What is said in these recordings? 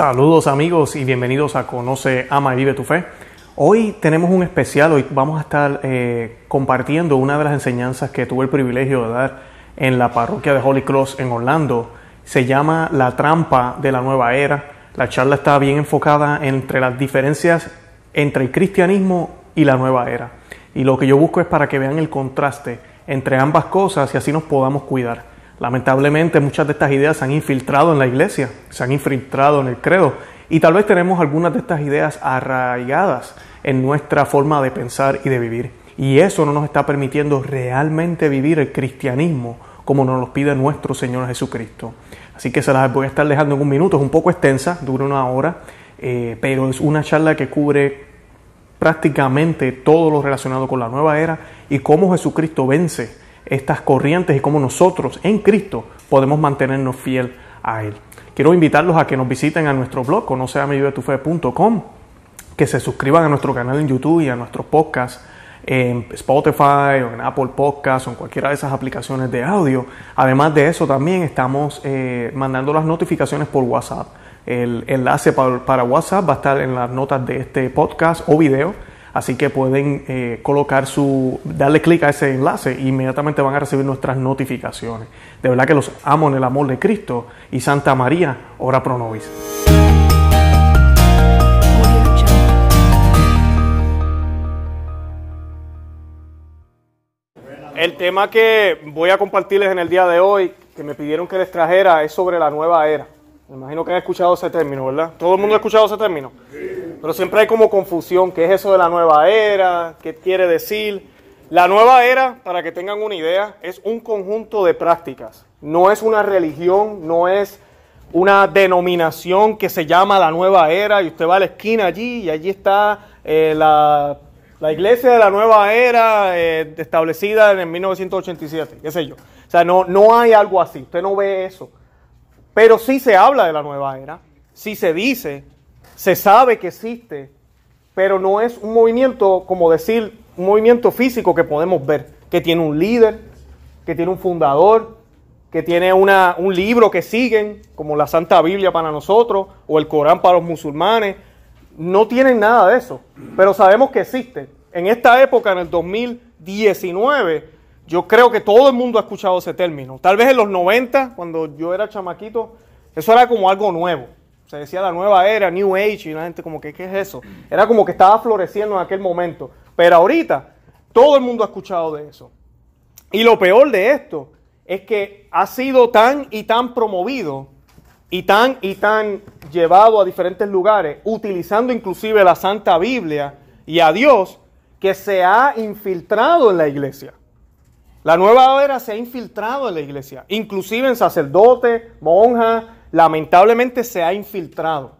Saludos amigos y bienvenidos a Conoce, Ama y Vive tu Fe. Hoy tenemos un especial, hoy vamos a estar eh, compartiendo una de las enseñanzas que tuve el privilegio de dar en la parroquia de Holy Cross en Orlando. Se llama La trampa de la nueva era. La charla está bien enfocada entre las diferencias entre el cristianismo y la nueva era. Y lo que yo busco es para que vean el contraste entre ambas cosas y así nos podamos cuidar. Lamentablemente muchas de estas ideas se han infiltrado en la iglesia, se han infiltrado en el credo y tal vez tenemos algunas de estas ideas arraigadas en nuestra forma de pensar y de vivir. Y eso no nos está permitiendo realmente vivir el cristianismo como nos lo pide nuestro Señor Jesucristo. Así que se las voy a estar dejando en un minuto, es un poco extensa, dura una hora, eh, pero es una charla que cubre prácticamente todo lo relacionado con la nueva era y cómo Jesucristo vence estas corrientes y cómo nosotros en Cristo podemos mantenernos fiel a Él. Quiero invitarlos a que nos visiten a nuestro blog, conoceamivivetufe.com, que se suscriban a nuestro canal en YouTube y a nuestro podcast en Spotify o en Apple Podcasts o en cualquiera de esas aplicaciones de audio. Además de eso, también estamos eh, mandando las notificaciones por WhatsApp. El enlace para, para WhatsApp va a estar en las notas de este podcast o video Así que pueden eh, colocar su, darle clic a ese enlace e inmediatamente van a recibir nuestras notificaciones. De verdad que los amo en el amor de Cristo y Santa María, ora pro nobis. El tema que voy a compartirles en el día de hoy, que me pidieron que les trajera, es sobre la nueva era. Me imagino que han escuchado ese término, ¿verdad? ¿Todo el mundo ha escuchado ese término? Pero siempre hay como confusión. ¿Qué es eso de la nueva era? ¿Qué quiere decir? La nueva era, para que tengan una idea, es un conjunto de prácticas. No es una religión, no es una denominación que se llama la nueva era y usted va a la esquina allí y allí está eh, la, iglesia de la nueva era eh, establecida en 1987, qué sé yo. O sea, no, no hay algo así, usted no ve eso. Pero sí se habla de la nueva era, sí se dice, se sabe que existe, pero no es un movimiento, como decir, un movimiento físico que podemos ver, que tiene un líder, que tiene un fundador, que tiene una, un libro que siguen, como la Santa Biblia para nosotros, o el Corán para los musulmanes. No tienen nada de eso, pero sabemos que existe. En esta época, en el 2019, yo creo que todo el mundo ha escuchado ese término. Tal vez en los 90, cuando yo era chamaquito, eso era como algo nuevo. Se decía la nueva era, New Age, y la gente como que, ¿qué es eso? Era como que estaba floreciendo en aquel momento. Pero ahorita, todo el mundo ha escuchado de eso. Y lo peor de esto es que ha sido tan y tan promovido y tan y tan llevado a diferentes lugares, utilizando inclusive la Santa Biblia y a Dios, que se ha infiltrado en la iglesia. La nueva era se ha infiltrado en la iglesia, inclusive en sacerdotes, monjas, lamentablemente se ha infiltrado.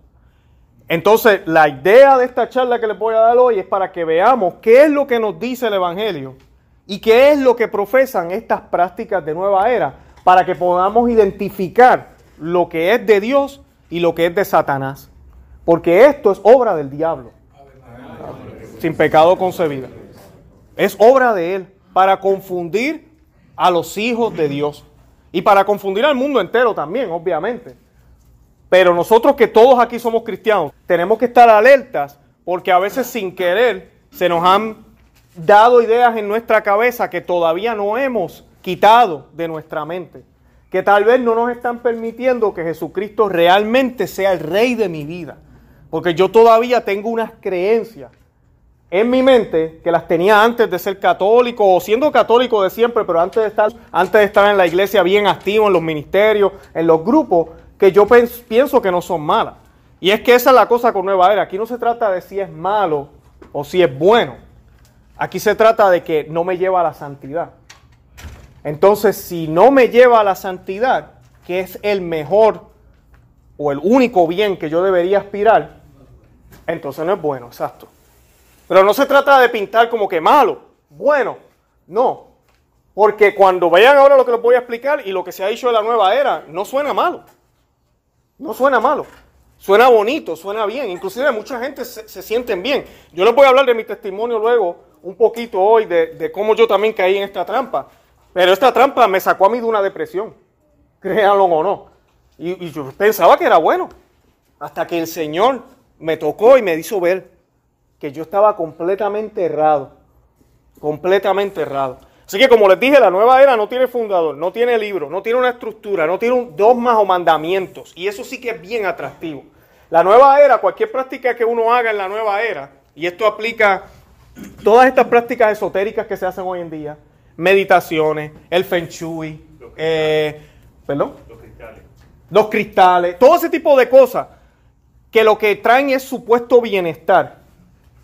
Entonces, la idea de esta charla que les voy a dar hoy es para que veamos qué es lo que nos dice el Evangelio y qué es lo que profesan estas prácticas de nueva era, para que podamos identificar lo que es de Dios y lo que es de Satanás. Porque esto es obra del diablo, sin pecado concebida. Es obra de él para confundir a los hijos de Dios y para confundir al mundo entero también, obviamente. Pero nosotros que todos aquí somos cristianos, tenemos que estar alertas porque a veces sin querer se nos han dado ideas en nuestra cabeza que todavía no hemos quitado de nuestra mente, que tal vez no nos están permitiendo que Jesucristo realmente sea el rey de mi vida, porque yo todavía tengo unas creencias en mi mente que las tenía antes de ser católico o siendo católico de siempre, pero antes de estar, antes de estar en la iglesia bien activo, en los ministerios, en los grupos, que yo pienso que no son malas. Y es que esa es la cosa con Nueva Era. Aquí no se trata de si es malo o si es bueno. Aquí se trata de que no me lleva a la santidad. Entonces, si no me lleva a la santidad, que es el mejor o el único bien que yo debería aspirar, entonces no es bueno, exacto. Pero no se trata de pintar como que malo, bueno, no. Porque cuando vean ahora lo que les voy a explicar y lo que se ha dicho de la nueva era, no suena malo. No suena malo. Suena bonito, suena bien. Inclusive mucha gente se, se sienten bien. Yo les voy a hablar de mi testimonio luego un poquito hoy de, cómo yo también caí en esta trampa. Pero esta trampa me sacó a mí de una depresión. Créanlo o no. Y, y yo pensaba que era bueno. Hasta que el Señor me tocó y me hizo ver que yo estaba completamente errado. Completamente errado. Así que como les dije, la nueva era no tiene fundador, no tiene libro, no tiene una estructura, no tiene un dogmas o mandamientos. Y eso sí que es bien atractivo. La nueva era, cualquier práctica que uno haga en la nueva era, y esto aplica todas estas prácticas esotéricas que se hacen hoy en día, meditaciones, el feng shui, eh, ¿perdón? Los cristales. Los cristales, todo ese tipo de cosas que lo que traen es supuesto bienestar.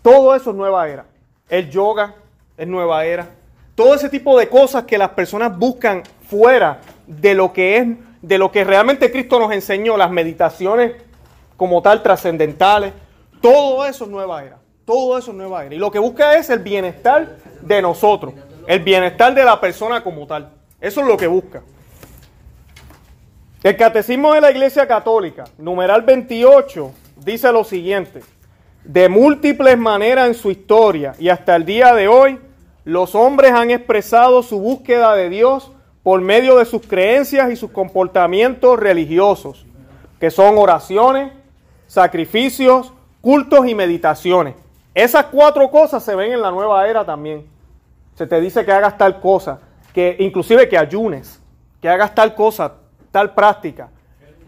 Todo eso es nueva era. El yoga es nueva era. Todo ese tipo de cosas que las personas buscan fuera de lo que es, de lo que realmente Cristo nos enseñó, las meditaciones como tal trascendentales, todo eso es nueva era. Todo eso es nueva era. Y lo que busca es el bienestar de nosotros, el bienestar de la persona como tal. Eso es lo que busca. El Catecismo de la Iglesia Católica, numeral 28, dice lo siguiente. De múltiples maneras en su historia y hasta el día de hoy, los hombres han expresado su búsqueda de Dios por medio de sus creencias y sus comportamientos religiosos, que son oraciones, sacrificios, cultos y meditaciones. Esas cuatro cosas se ven en la nueva era también. Se te dice que hagas tal cosa, que inclusive que ayunes, que hagas tal cosa, tal práctica.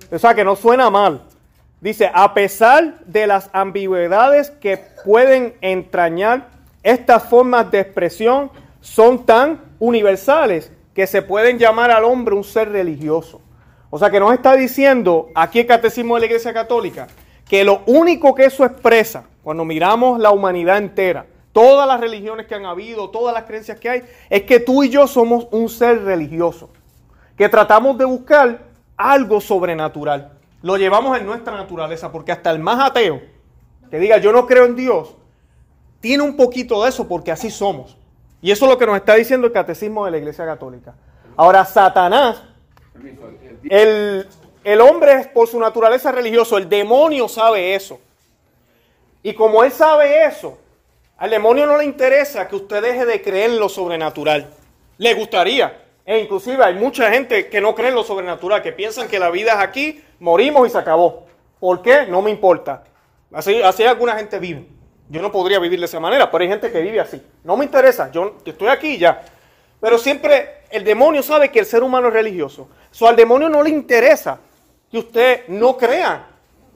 O sea, que no suena mal. Dice, a pesar de las ambigüedades que pueden entrañar, estas formas de expresión son tan universales que se pueden llamar al hombre un ser religioso. O sea que nos está diciendo aquí el Catecismo de la Iglesia Católica que lo único que eso expresa cuando miramos la humanidad entera, todas las religiones que han habido, todas las creencias que hay, es que tú y yo somos un ser religioso, que tratamos de buscar algo sobrenatural. Lo llevamos en nuestra naturaleza, porque hasta el más ateo que diga yo no creo en Dios, tiene un poquito de eso porque así somos. Y eso es lo que nos está diciendo el catecismo de la Iglesia Católica. Ahora, Satanás, el, el hombre por su naturaleza religioso, el demonio sabe eso. Y como él sabe eso, al demonio no le interesa que usted deje de creer en lo sobrenatural. Le gustaría. E inclusive hay mucha gente que no cree en lo sobrenatural, que piensan que la vida es aquí, morimos y se acabó. ¿Por qué? No me importa. Así, así alguna gente vive. Yo no podría vivir de esa manera, pero hay gente que vive así. No me interesa, yo estoy aquí ya. Pero siempre el demonio sabe que el ser humano es religioso. So, al demonio no le interesa que usted no crea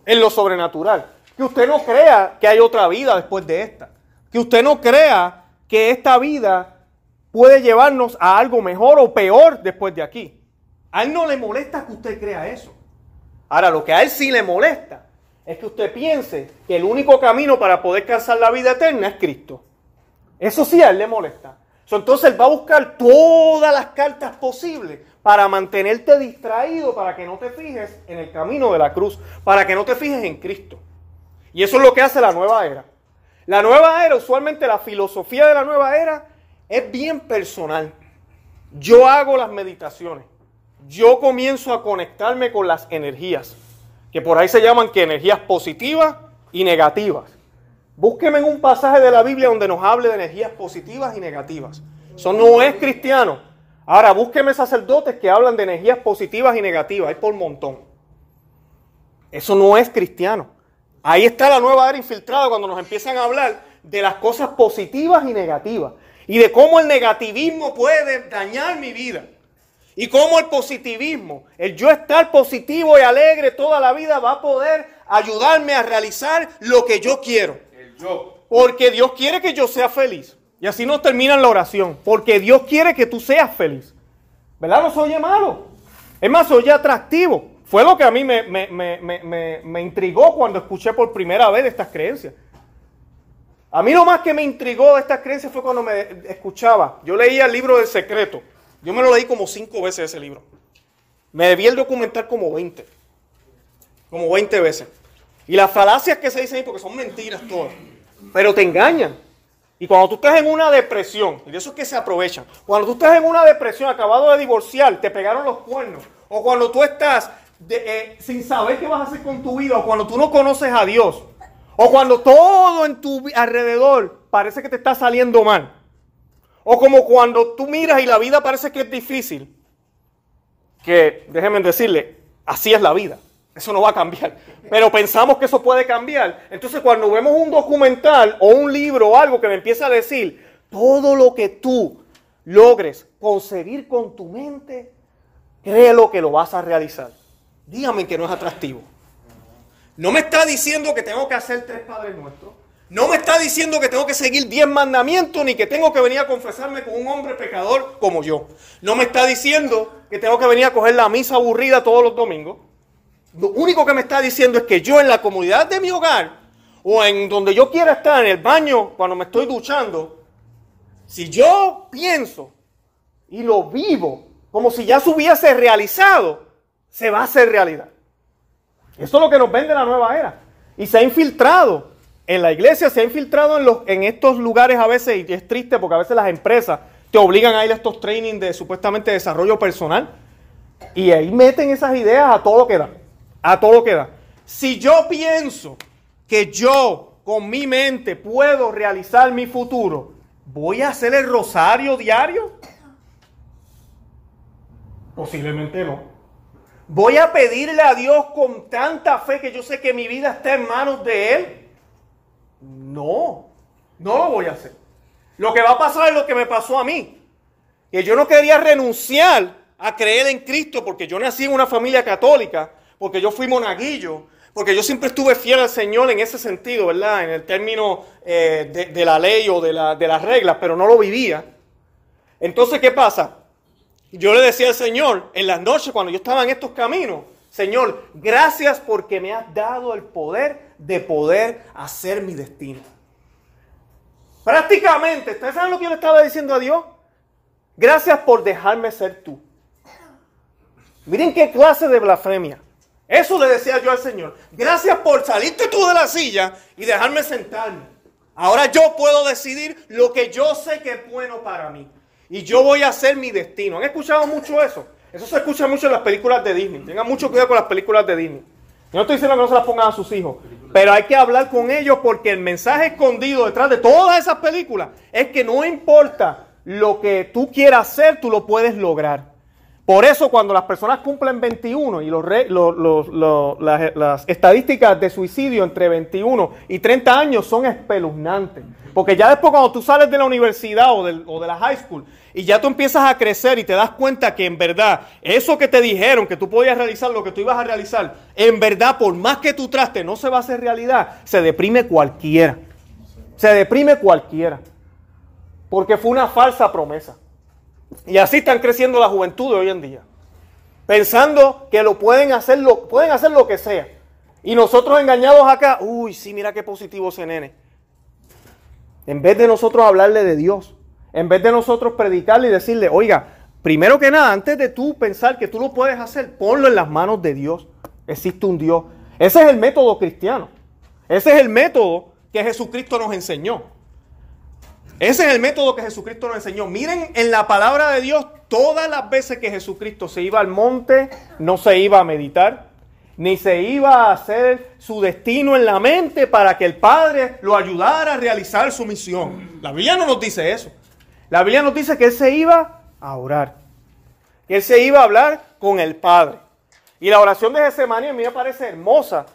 en lo sobrenatural. Que usted no crea que hay otra vida después de esta. Que usted no crea que esta vida puede llevarnos a algo mejor o peor después de aquí. A él no le molesta que usted crea eso. Ahora, lo que a él sí le molesta es que usted piense que el único camino para poder alcanzar la vida eterna es Cristo. Eso sí a él le molesta. Entonces él va a buscar todas las cartas posibles para mantenerte distraído, para que no te fijes en el camino de la cruz, para que no te fijes en Cristo. Y eso es lo que hace la nueva era. La nueva era, usualmente la filosofía de la nueva era es bien personal. Yo hago las meditaciones. Yo comienzo a conectarme con las energías, que por ahí se llaman que energías positivas y negativas. Búsqueme en un pasaje de la Biblia donde nos hable de energías positivas y negativas. Eso no es cristiano. Ahora, búsqueme sacerdotes que hablan de energías positivas y negativas. Hay por montón. Eso no es cristiano. Ahí está la nueva era infiltrada cuando nos empiezan a hablar de las cosas positivas y negativas. Y de cómo el negativismo puede dañar mi vida. Y cómo el positivismo, el yo estar positivo y alegre toda la vida va a poder ayudarme a realizar lo que yo quiero. Porque Dios quiere que yo sea feliz. Y así nos termina la oración. Porque Dios quiere que tú seas feliz. ¿Verdad? No se oye malo. Es más, se oye atractivo. Fue lo que a mí me, me, intrigó cuando escuché por primera vez estas creencias. A mí lo más que me intrigó de estas creencias fue cuando me escuchaba. Yo leía el libro del secreto. Yo me lo leí como cinco veces ese libro. Me debí el documental como 20. Como 20 veces. Y las falacias que se dicen ahí, porque son mentiras todas, pero te engañan. Y cuando tú estás en una depresión, y de eso es que se aprovechan, cuando tú estás en una depresión, acabado de divorciar, te pegaron los cuernos, o cuando tú estás eh, sin saber qué vas a hacer con tu vida, o cuando tú no conoces a Dios, o cuando todo en tu alrededor parece que te está saliendo mal, o como cuando tú miras y la vida parece que es difícil, que déjenme decirle, así es la vida. Eso no va a cambiar. Pero pensamos que eso puede cambiar. Entonces cuando vemos un documental o un libro o algo que me empieza a decir, todo lo que tú logres conseguir con tu mente, créelo que lo vas a realizar. Dígame que no es atractivo. No me está diciendo que tengo que hacer tres Padres Nuestros. No me está diciendo que tengo que seguir diez mandamientos ni que tengo que venir a confesarme con un hombre pecador como yo. No me está diciendo que tengo que venir a coger la misa aburrida todos los domingos. Lo único que me está diciendo es que yo en la comunidad de mi hogar o en donde yo quiera estar, en el baño, cuando me estoy duchando, si yo pienso y lo vivo como si ya se hubiese realizado, se va a hacer realidad. Esto es lo que nos vende la nueva era. Y se ha infiltrado en la iglesia, se ha infiltrado en, los, en estos lugares a veces, y es triste porque a veces las empresas te obligan a ir a estos trainings de supuestamente desarrollo personal. Y ahí meten esas ideas a todo lo que da. A todo lo que da. Si yo pienso que yo con mi mente puedo realizar mi futuro, ¿voy a hacer el rosario diario? Posiblemente no. ¿Voy a pedirle a Dios con tanta fe que yo sé que mi vida está en manos de Él? No, no lo voy a hacer. Lo que va a pasar es lo que me pasó a mí. Que yo no quería renunciar a creer en Cristo porque yo nací en una familia católica, porque yo fui monaguillo, porque yo siempre estuve fiel al Señor en ese sentido, ¿verdad? En el término eh, de, la ley o de, la, de las reglas, pero no lo vivía. Entonces, ¿qué pasa? Yo le decía al Señor en las noches cuando yo estaba en estos caminos, Señor, gracias porque me has dado el poder de poder hacer mi destino. Prácticamente, ¿ustedes saben lo que yo le estaba diciendo a Dios? Gracias por dejarme ser tú. Miren qué clase de blasfemia. Eso le decía yo al Señor. Gracias por salirte tú de la silla y dejarme sentarme. Ahora yo puedo decidir lo que yo sé que es bueno para mí y yo voy a hacer mi destino. ¿Han escuchado mucho eso? Eso se escucha mucho en las películas de Disney. Tengan mucho cuidado con las películas de Disney. Yo no estoy diciendo que no se las pongan a sus hijos, pero hay que hablar con ellos porque el mensaje escondido detrás de todas esas películas es que no importa lo que tú quieras hacer, tú lo puedes lograr. Por eso cuando las personas cumplen 21 y los, las, estadísticas de suicidio entre 21 y 30 años son espeluznantes. Porque ya después cuando tú sales de la universidad o, o de la high school y ya tú empiezas a crecer y te das cuenta que en verdad eso que te dijeron que tú podías realizar, lo que tú ibas a realizar, en verdad por más que tú traste no se va a hacer realidad, se deprime cualquiera. Se deprime cualquiera. Porque fue una falsa promesa. Y así están creciendo la juventud de hoy en día. Pensando que lo pueden hacer, lo, pueden hacer lo que sea. Y nosotros engañados acá, uy, sí, mira qué positivo nene. En vez de nosotros hablarle de Dios, en vez de nosotros predicarle y decirle, oiga, primero que nada, antes de tú pensar que tú lo puedes hacer, ponlo en las manos de Dios. Existe un Dios. Ese es el método cristiano. Ese es el método que Jesucristo nos enseñó. Ese es el método que Jesucristo nos enseñó. Miren en la palabra de Dios, todas las veces que Jesucristo se iba al monte, no se iba a meditar, ni se iba a hacer su destino en la mente para que el Padre lo ayudara a realizar su misión. La Biblia no nos dice eso. La Biblia nos dice que Él se iba a orar. Que Él se iba a hablar con el Padre. Y la oración de Getsemaní a mí me parece hermosa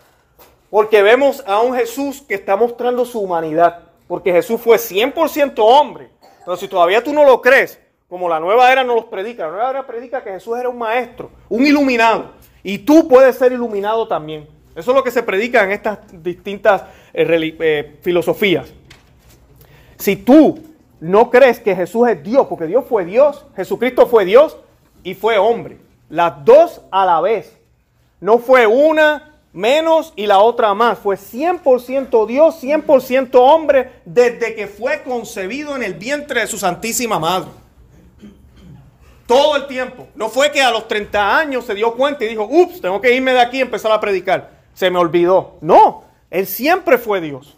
porque vemos a un Jesús que está mostrando su humanidad porque Jesús fue 100% hombre. Pero si todavía tú no lo crees, como la nueva era no los predica, la nueva era predica que Jesús era un maestro, un iluminado. Y tú puedes ser iluminado también. Eso es lo que se predica en estas distintas eh, eh, filosofías. Si tú no crees que Jesús es Dios, porque Dios fue Dios, Jesucristo fue Dios y fue hombre. Las dos a la vez. No fue una menos y la otra más. Fue 100% Dios, 100% hombre desde que fue concebido en el vientre de su Santísima Madre. Todo el tiempo. No fue que a los 30 años se dio cuenta y dijo, ups, tengo que irme de aquí y empezar a predicar. Se me olvidó. No, él siempre fue Dios.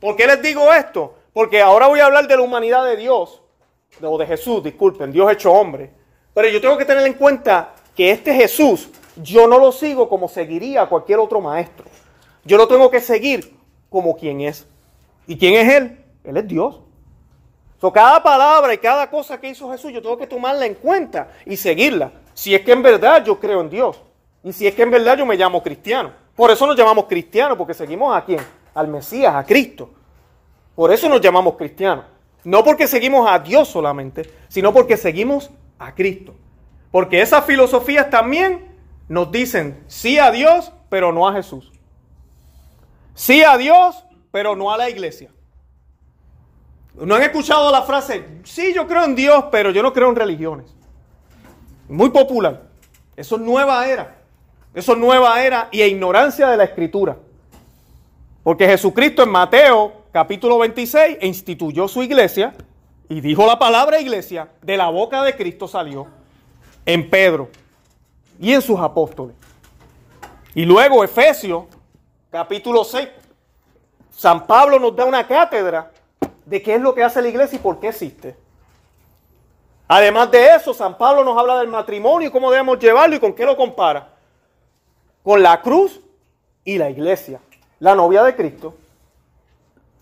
¿Por qué les digo esto? Porque ahora voy a hablar de la humanidad de Dios, o de Jesús, disculpen, Dios hecho hombre. Pero yo tengo que tener en cuenta que este Jesús yo no lo sigo como seguiría a cualquier otro maestro. Yo lo tengo que seguir como quien es. ¿Y quién es Él? Él es Dios. So, cada palabra y cada cosa que hizo Jesús, yo tengo que tomarla en cuenta y seguirla. Si es que en verdad yo creo en Dios. Y si es que en verdad yo me llamo cristiano. Por eso nos llamamos cristianos, porque seguimos a quién? Al Mesías, a Cristo. Por eso nos llamamos cristianos. No porque seguimos a Dios solamente, sino porque seguimos a Cristo. Porque esas filosofías también nos dicen sí a Dios, pero no a Jesús. Sí a Dios, pero no a la iglesia. ¿No han escuchado la frase, sí, yo creo en Dios, pero yo no creo en religiones? Muy popular. Eso es nueva era. Eso es nueva era y ignorancia de la escritura. Porque Jesucristo en Mateo capítulo 26 instituyó su iglesia y dijo la palabra iglesia, de la boca de Cristo salió en Pedro y en sus apóstoles. Y luego Efesios capítulo 6, San Pablo nos da una cátedra de qué es lo que hace la iglesia y por qué existe. Además de eso, San Pablo nos habla del matrimonio y cómo debemos llevarlo y con qué lo compara. Con la cruz y la iglesia, la novia de Cristo.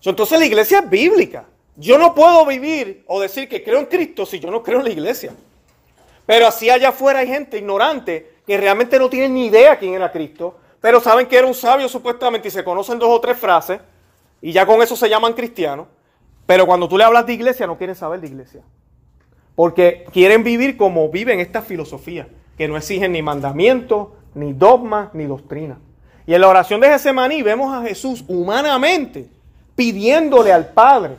Entonces la iglesia es bíblica. Yo no puedo vivir o decir que creo en Cristo si yo no creo en la iglesia. Pero así allá afuera hay gente ignorante que realmente no tiene ni idea quién era Cristo, pero saben que era un sabio supuestamente y se conocen dos o tres frases y ya con eso se llaman cristianos. Pero cuando tú le hablas de iglesia no quieren saber de iglesia. Porque quieren vivir como viven esta filosofía, que no exigen ni mandamientos, ni dogmas, ni doctrina. Y en la oración de Getsemaní vemos a Jesús humanamente pidiéndole al Padre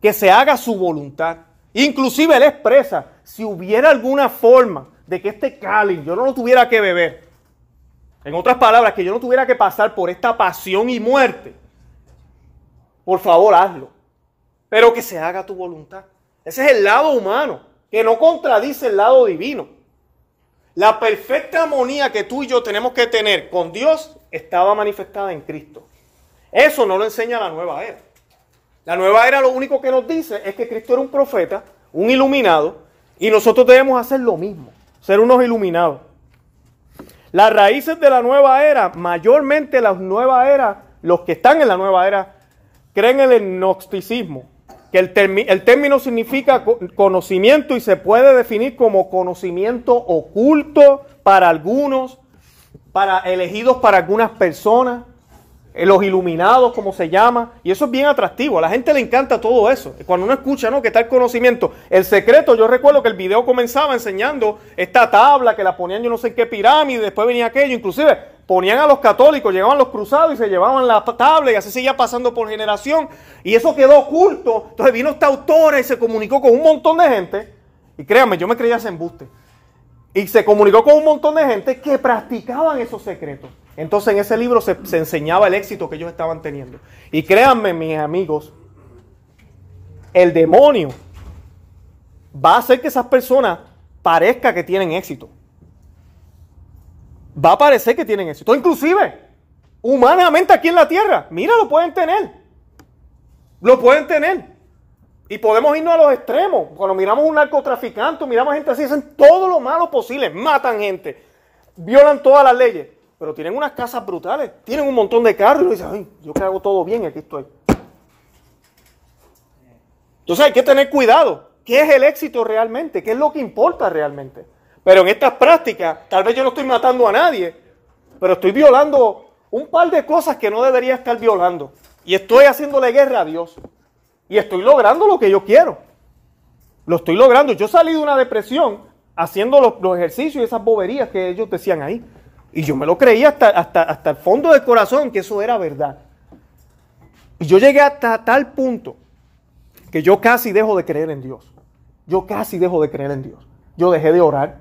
que se haga su voluntad. Inclusive él expresa, si hubiera alguna forma de que este cáliz yo no lo tuviera que beber, en otras palabras, que yo no tuviera que pasar por esta pasión y muerte, por favor hazlo, pero que se haga tu voluntad. Ese es el lado humano, que no contradice el lado divino. La perfecta armonía que tú y yo tenemos que tener con Dios estaba manifestada en Cristo. Eso no lo enseña la nueva era. La nueva era lo único que nos dice es que Cristo era un profeta, un iluminado, y nosotros debemos hacer lo mismo, ser unos iluminados. Las raíces de la nueva era, mayormente la nueva era, los que están en la nueva era, creen en el gnosticismo, que el término significa conocimiento y se puede definir como conocimiento oculto para algunos, para elegidos para algunas personas. Eh, los iluminados, como se llama, y eso es bien atractivo. A la gente le encanta todo eso. Cuando uno escucha, ¿no? Que está el conocimiento. El secreto, yo recuerdo que el video comenzaba enseñando esta tabla que la ponían yo no sé qué pirámide, después venía aquello, inclusive ponían a los católicos, llegaban los cruzados y se llevaban la tabla y así seguía pasando por generación. Y eso quedó oculto. Entonces vino esta autora y se comunicó con un montón de gente. Y créanme, yo me creía ese embuste. Y se comunicó con un montón de gente que practicaban esos secretos. Entonces en ese libro se, enseñaba el éxito que ellos estaban teniendo. Y créanme, mis amigos, el demonio va a hacer que esas personas parezca que tienen éxito. Va a parecer que tienen éxito. Inclusive, humanamente aquí en la tierra, mira, lo pueden tener. Lo pueden tener. Y podemos irnos a los extremos. Cuando miramos un narcotraficante, miramos gente así, hacen todo lo malo posible, matan gente, violan todas las leyes pero tienen unas casas brutales, tienen un montón de carros y dicen, ay, yo que hago todo bien aquí estoy. Entonces hay que tener cuidado. ¿Qué es el éxito realmente? ¿Qué es lo que importa realmente? Pero en estas prácticas, tal vez yo no estoy matando a nadie, pero estoy violando un par de cosas que no debería estar violando. Y estoy haciéndole guerra a Dios. Y estoy logrando lo que yo quiero. Lo estoy logrando. Yo salí de una depresión haciendo los, los ejercicios y esas boberías que ellos decían ahí. Y yo me lo creía hasta, hasta, hasta el fondo del corazón que eso era verdad. Y yo llegué hasta tal punto que yo casi dejo de creer en Dios. Yo casi dejo de creer en Dios. Yo dejé de orar.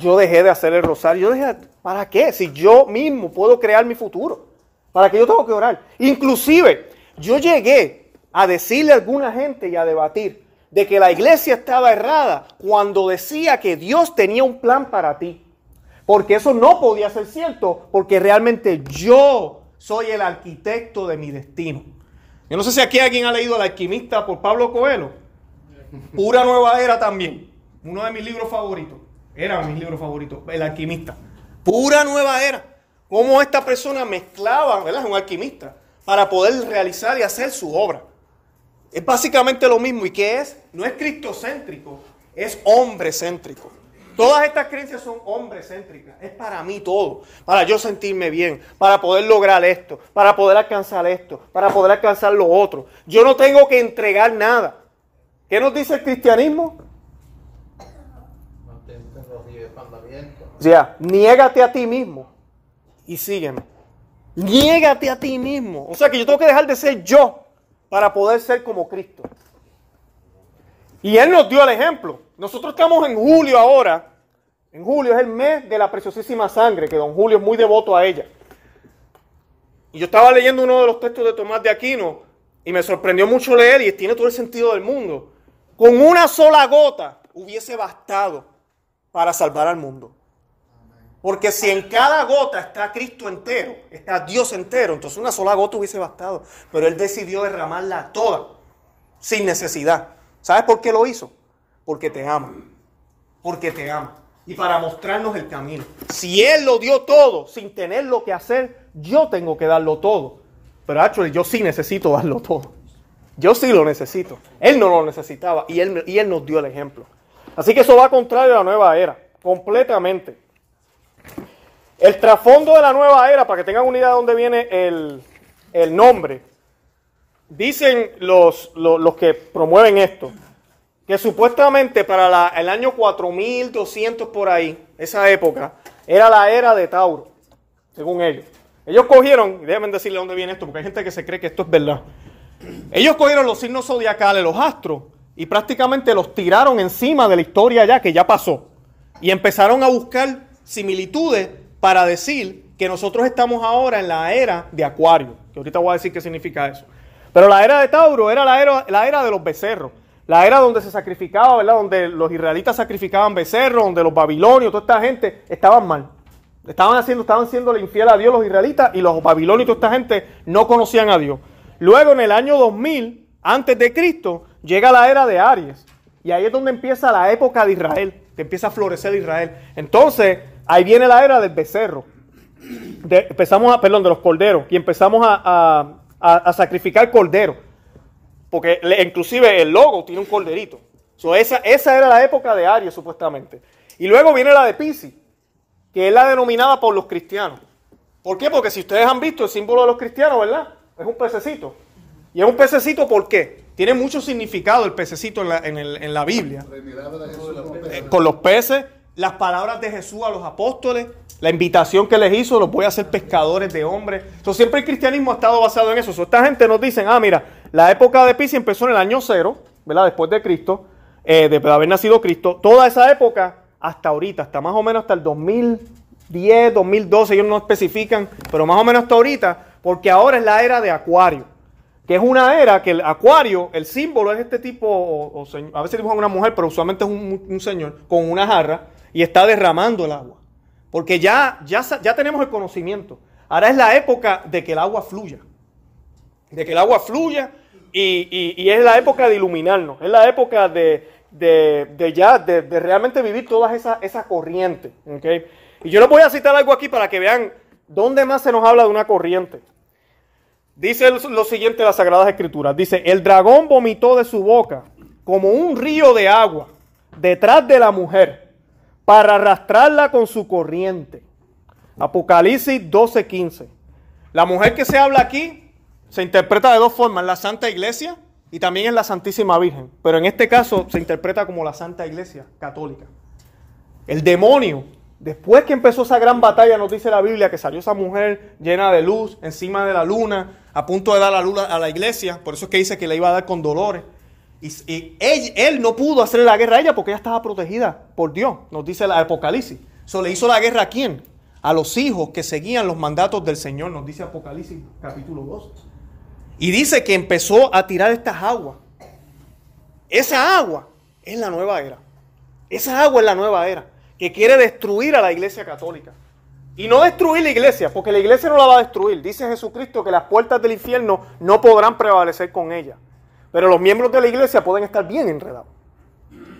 Yo dejé de hacer el rosario. Yo dejé, ¿para qué? Si yo mismo puedo crear mi futuro. ¿Para qué yo tengo que orar? Inclusive, yo llegué a decirle a alguna gente y a debatir de que la iglesia estaba errada cuando decía que Dios tenía un plan para ti. Porque eso no podía ser cierto, porque realmente yo soy el arquitecto de mi destino. Yo no sé si aquí alguien ha leído El alquimista por Pablo Coelho. Pura nueva era también. Uno de mis libros favoritos. Era mi libro favorito, El alquimista. Pura nueva era. Cómo esta persona mezclaba, ¿verdad? Un alquimista. Para poder realizar y hacer su obra. Es básicamente lo mismo. ¿Y qué es? No es cristocéntrico, es hombre céntrico. Todas estas creencias son hombrecéntricas. Es para mí todo. Para yo sentirme bien, para poder lograr esto, para poder alcanzar esto, para poder alcanzar lo otro. Yo no tengo que entregar nada. ¿Qué nos dice el cristianismo? Mantente O sea, niégate a ti mismo y sígueme. Niégate a ti mismo. O sea que yo tengo que dejar de ser yo para poder ser como Cristo. Y Él nos dio el ejemplo. Nosotros estamos en julio ahora. En julio es el mes de la preciosísima sangre, que don Julio es muy devoto a ella. Y yo estaba leyendo uno de los textos de Tomás de Aquino y me sorprendió mucho leer y tiene todo el sentido del mundo. Con una sola gota hubiese bastado para salvar al mundo. Porque si en cada gota está Cristo entero, está Dios entero, entonces una sola gota hubiese bastado. Pero Él decidió derramarla toda, sin necesidad. ¿Sabes por qué lo hizo? Porque te ama. Porque te ama. Y para mostrarnos el camino. Si Él lo dio todo sin tener lo que hacer, yo tengo que darlo todo. Pero actually, yo sí necesito darlo todo. Yo sí lo necesito. Él no lo necesitaba y él, y él nos dio el ejemplo. Así que eso va contrario a la nueva era. Completamente. El trasfondo de la nueva era, para que tengan una idea de dónde viene el, el nombre, Dicen los, los, que promueven esto, que supuestamente para el año 4200 por ahí, esa época, era la era de Tauro, según ellos. Ellos cogieron, y déjenme decirle dónde viene esto, porque hay gente que se cree que esto es verdad. Ellos cogieron los signos zodiacales, los astros, y prácticamente los tiraron encima de la historia ya, que ya pasó. Y empezaron a buscar similitudes para decir que nosotros estamos ahora en la era de Acuario, que ahorita voy a decir qué significa eso. Pero la era de Tauro era la era, la era de los becerros. La era donde se sacrificaba, ¿verdad? Donde los israelitas sacrificaban becerros, donde los babilonios, toda esta gente estaban mal. Estaban haciendo, estaban siendo infiel a Dios los israelitas y los babilonios y toda esta gente no conocían a Dios. Luego en el año 2000, antes de Cristo, llega la era de Aries. Y ahí es donde empieza la época de Israel, que empieza a florecer Israel. Entonces, ahí viene la era del becerro. empezamos a, perdón, de los corderos. Y empezamos a a, sacrificar cordero. Porque inclusive el logo tiene un corderito. esa, esa era la época de Aries, supuestamente. Y luego viene la de Pisces, que es la denominada por los cristianos. ¿Por qué? Porque si ustedes han visto el símbolo de los cristianos, ¿verdad? Es un pececito. ¿Y es un pececito por qué? Tiene mucho significado el pececito en la, en la Biblia. Eh, con los peces, las palabras de Jesús a los apóstoles, la invitación que les hizo, los voy a hacer pescadores de hombres. Entonces, siempre el cristianismo ha estado basado en eso. esta gente nos dice, ah, mira, la época de Pisces empezó en el año cero, ¿verdad? Después de Cristo, eh, de haber nacido Cristo. Toda esa época hasta ahorita, hasta más o menos hasta el 2010, 2012, ellos no especifican, pero más o menos hasta ahorita, porque ahora es la era de Acuario, que es una era que el Acuario, el símbolo es este tipo, o, a veces dibujan una mujer, pero usualmente es un señor con una jarra y está derramando el agua. Porque ya, ya, ya tenemos el conocimiento. Ahora es la época de que el agua fluya. De que el agua fluya y, es la época de iluminarnos. Es la época de, ya, de, realmente vivir todas esas esa corrientes. Y yo les voy a citar algo aquí para que vean dónde más se nos habla de una corriente. Dice lo siguiente las Sagradas Escrituras. Dice, el dragón vomitó de su boca como un río de agua detrás de la mujer para arrastrarla con su corriente. Apocalipsis 12:15. La mujer que se habla aquí se interpreta de dos formas, la Santa Iglesia y también en la Santísima Virgen, pero en este caso se interpreta como la Santa Iglesia católica. El demonio, después que empezó esa gran batalla, nos dice la Biblia que salió esa mujer llena de luz encima de la luna, a punto de dar la luz a la iglesia, por eso es que dice que le iba a dar con dolores. Y, él, no pudo hacerle la guerra a ella porque ella estaba protegida por Dios, nos dice el Apocalipsis. So, ¿Le hizo la guerra a quién? A los hijos que seguían los mandatos del Señor, nos dice Apocalipsis capítulo 2. Y dice que empezó a tirar estas aguas. Esa agua es la nueva era. Esa agua es la nueva era que quiere destruir a la iglesia católica. Y no destruir la iglesia, porque la iglesia no la va a destruir. Dice Jesucristo que las puertas del infierno no podrán prevalecer con ella. Pero los miembros de la iglesia pueden estar bien enredados.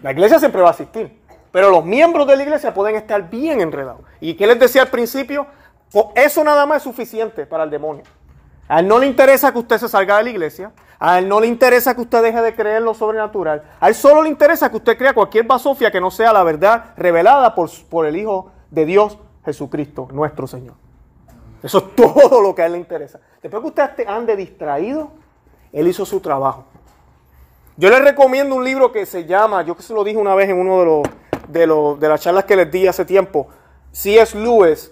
La iglesia siempre va a asistir. Pero los miembros de la iglesia pueden estar bien enredados. ¿Y qué les decía al principio? Eso nada más es suficiente para el demonio. A él no le interesa que usted se salga de la iglesia. A él no le interesa que usted deje de creer lo sobrenatural. A él solo le interesa que usted crea cualquier basofia que no sea la verdad revelada por, por el Hijo de Dios, Jesucristo, nuestro Señor. Eso es todo lo que a él le interesa. Después que usted ande distraído, él hizo su trabajo. Yo les recomiendo un libro que se llama, yo que se lo dije una vez en uno de, los, de, de las charlas que les di hace tiempo, C.S. Lewis,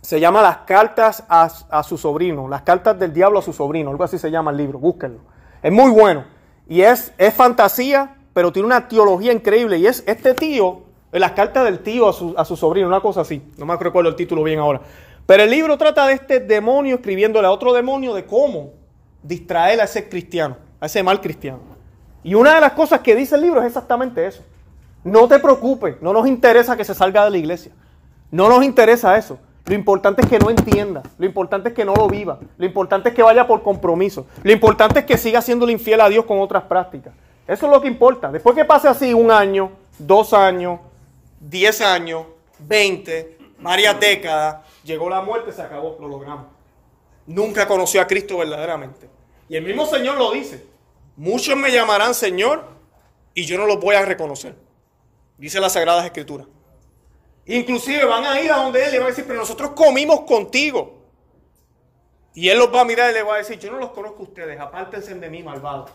se llama Las cartas a, su sobrino, las cartas del diablo a su sobrino, algo así se llama el libro, búsquenlo. Es muy bueno. Y es, es fantasía, pero tiene una teología increíble. Y es este tío, las cartas del tío a su, a su sobrino, una cosa así. No me recuerdo el título bien ahora. Pero el libro trata de este demonio escribiéndole a otro demonio de cómo distraer a ese cristiano, a ese mal cristiano. Y una de las cosas que dice el libro es exactamente eso. No te preocupes, no nos interesa que se salga de la iglesia. No nos interesa eso. Lo importante es que no entienda, lo importante es que no lo viva, lo importante es que vaya por compromiso, lo importante es que siga siendo infiel a Dios con otras prácticas. Eso es lo que importa. Después que pase así un año, dos años, diez años, veinte, varias décadas, llegó la muerte, se acabó, lo logramos. Nunca conoció a Cristo verdaderamente. Y el mismo Señor lo dice. Muchos me llamarán Señor y yo no los voy a reconocer. Dice las Sagradas Escrituras. Inclusive van a ir a donde Él le va a decir, pero nosotros comimos contigo. Y Él los va a mirar y le va a decir, yo no los conozco a ustedes, apártense de mí, malvados.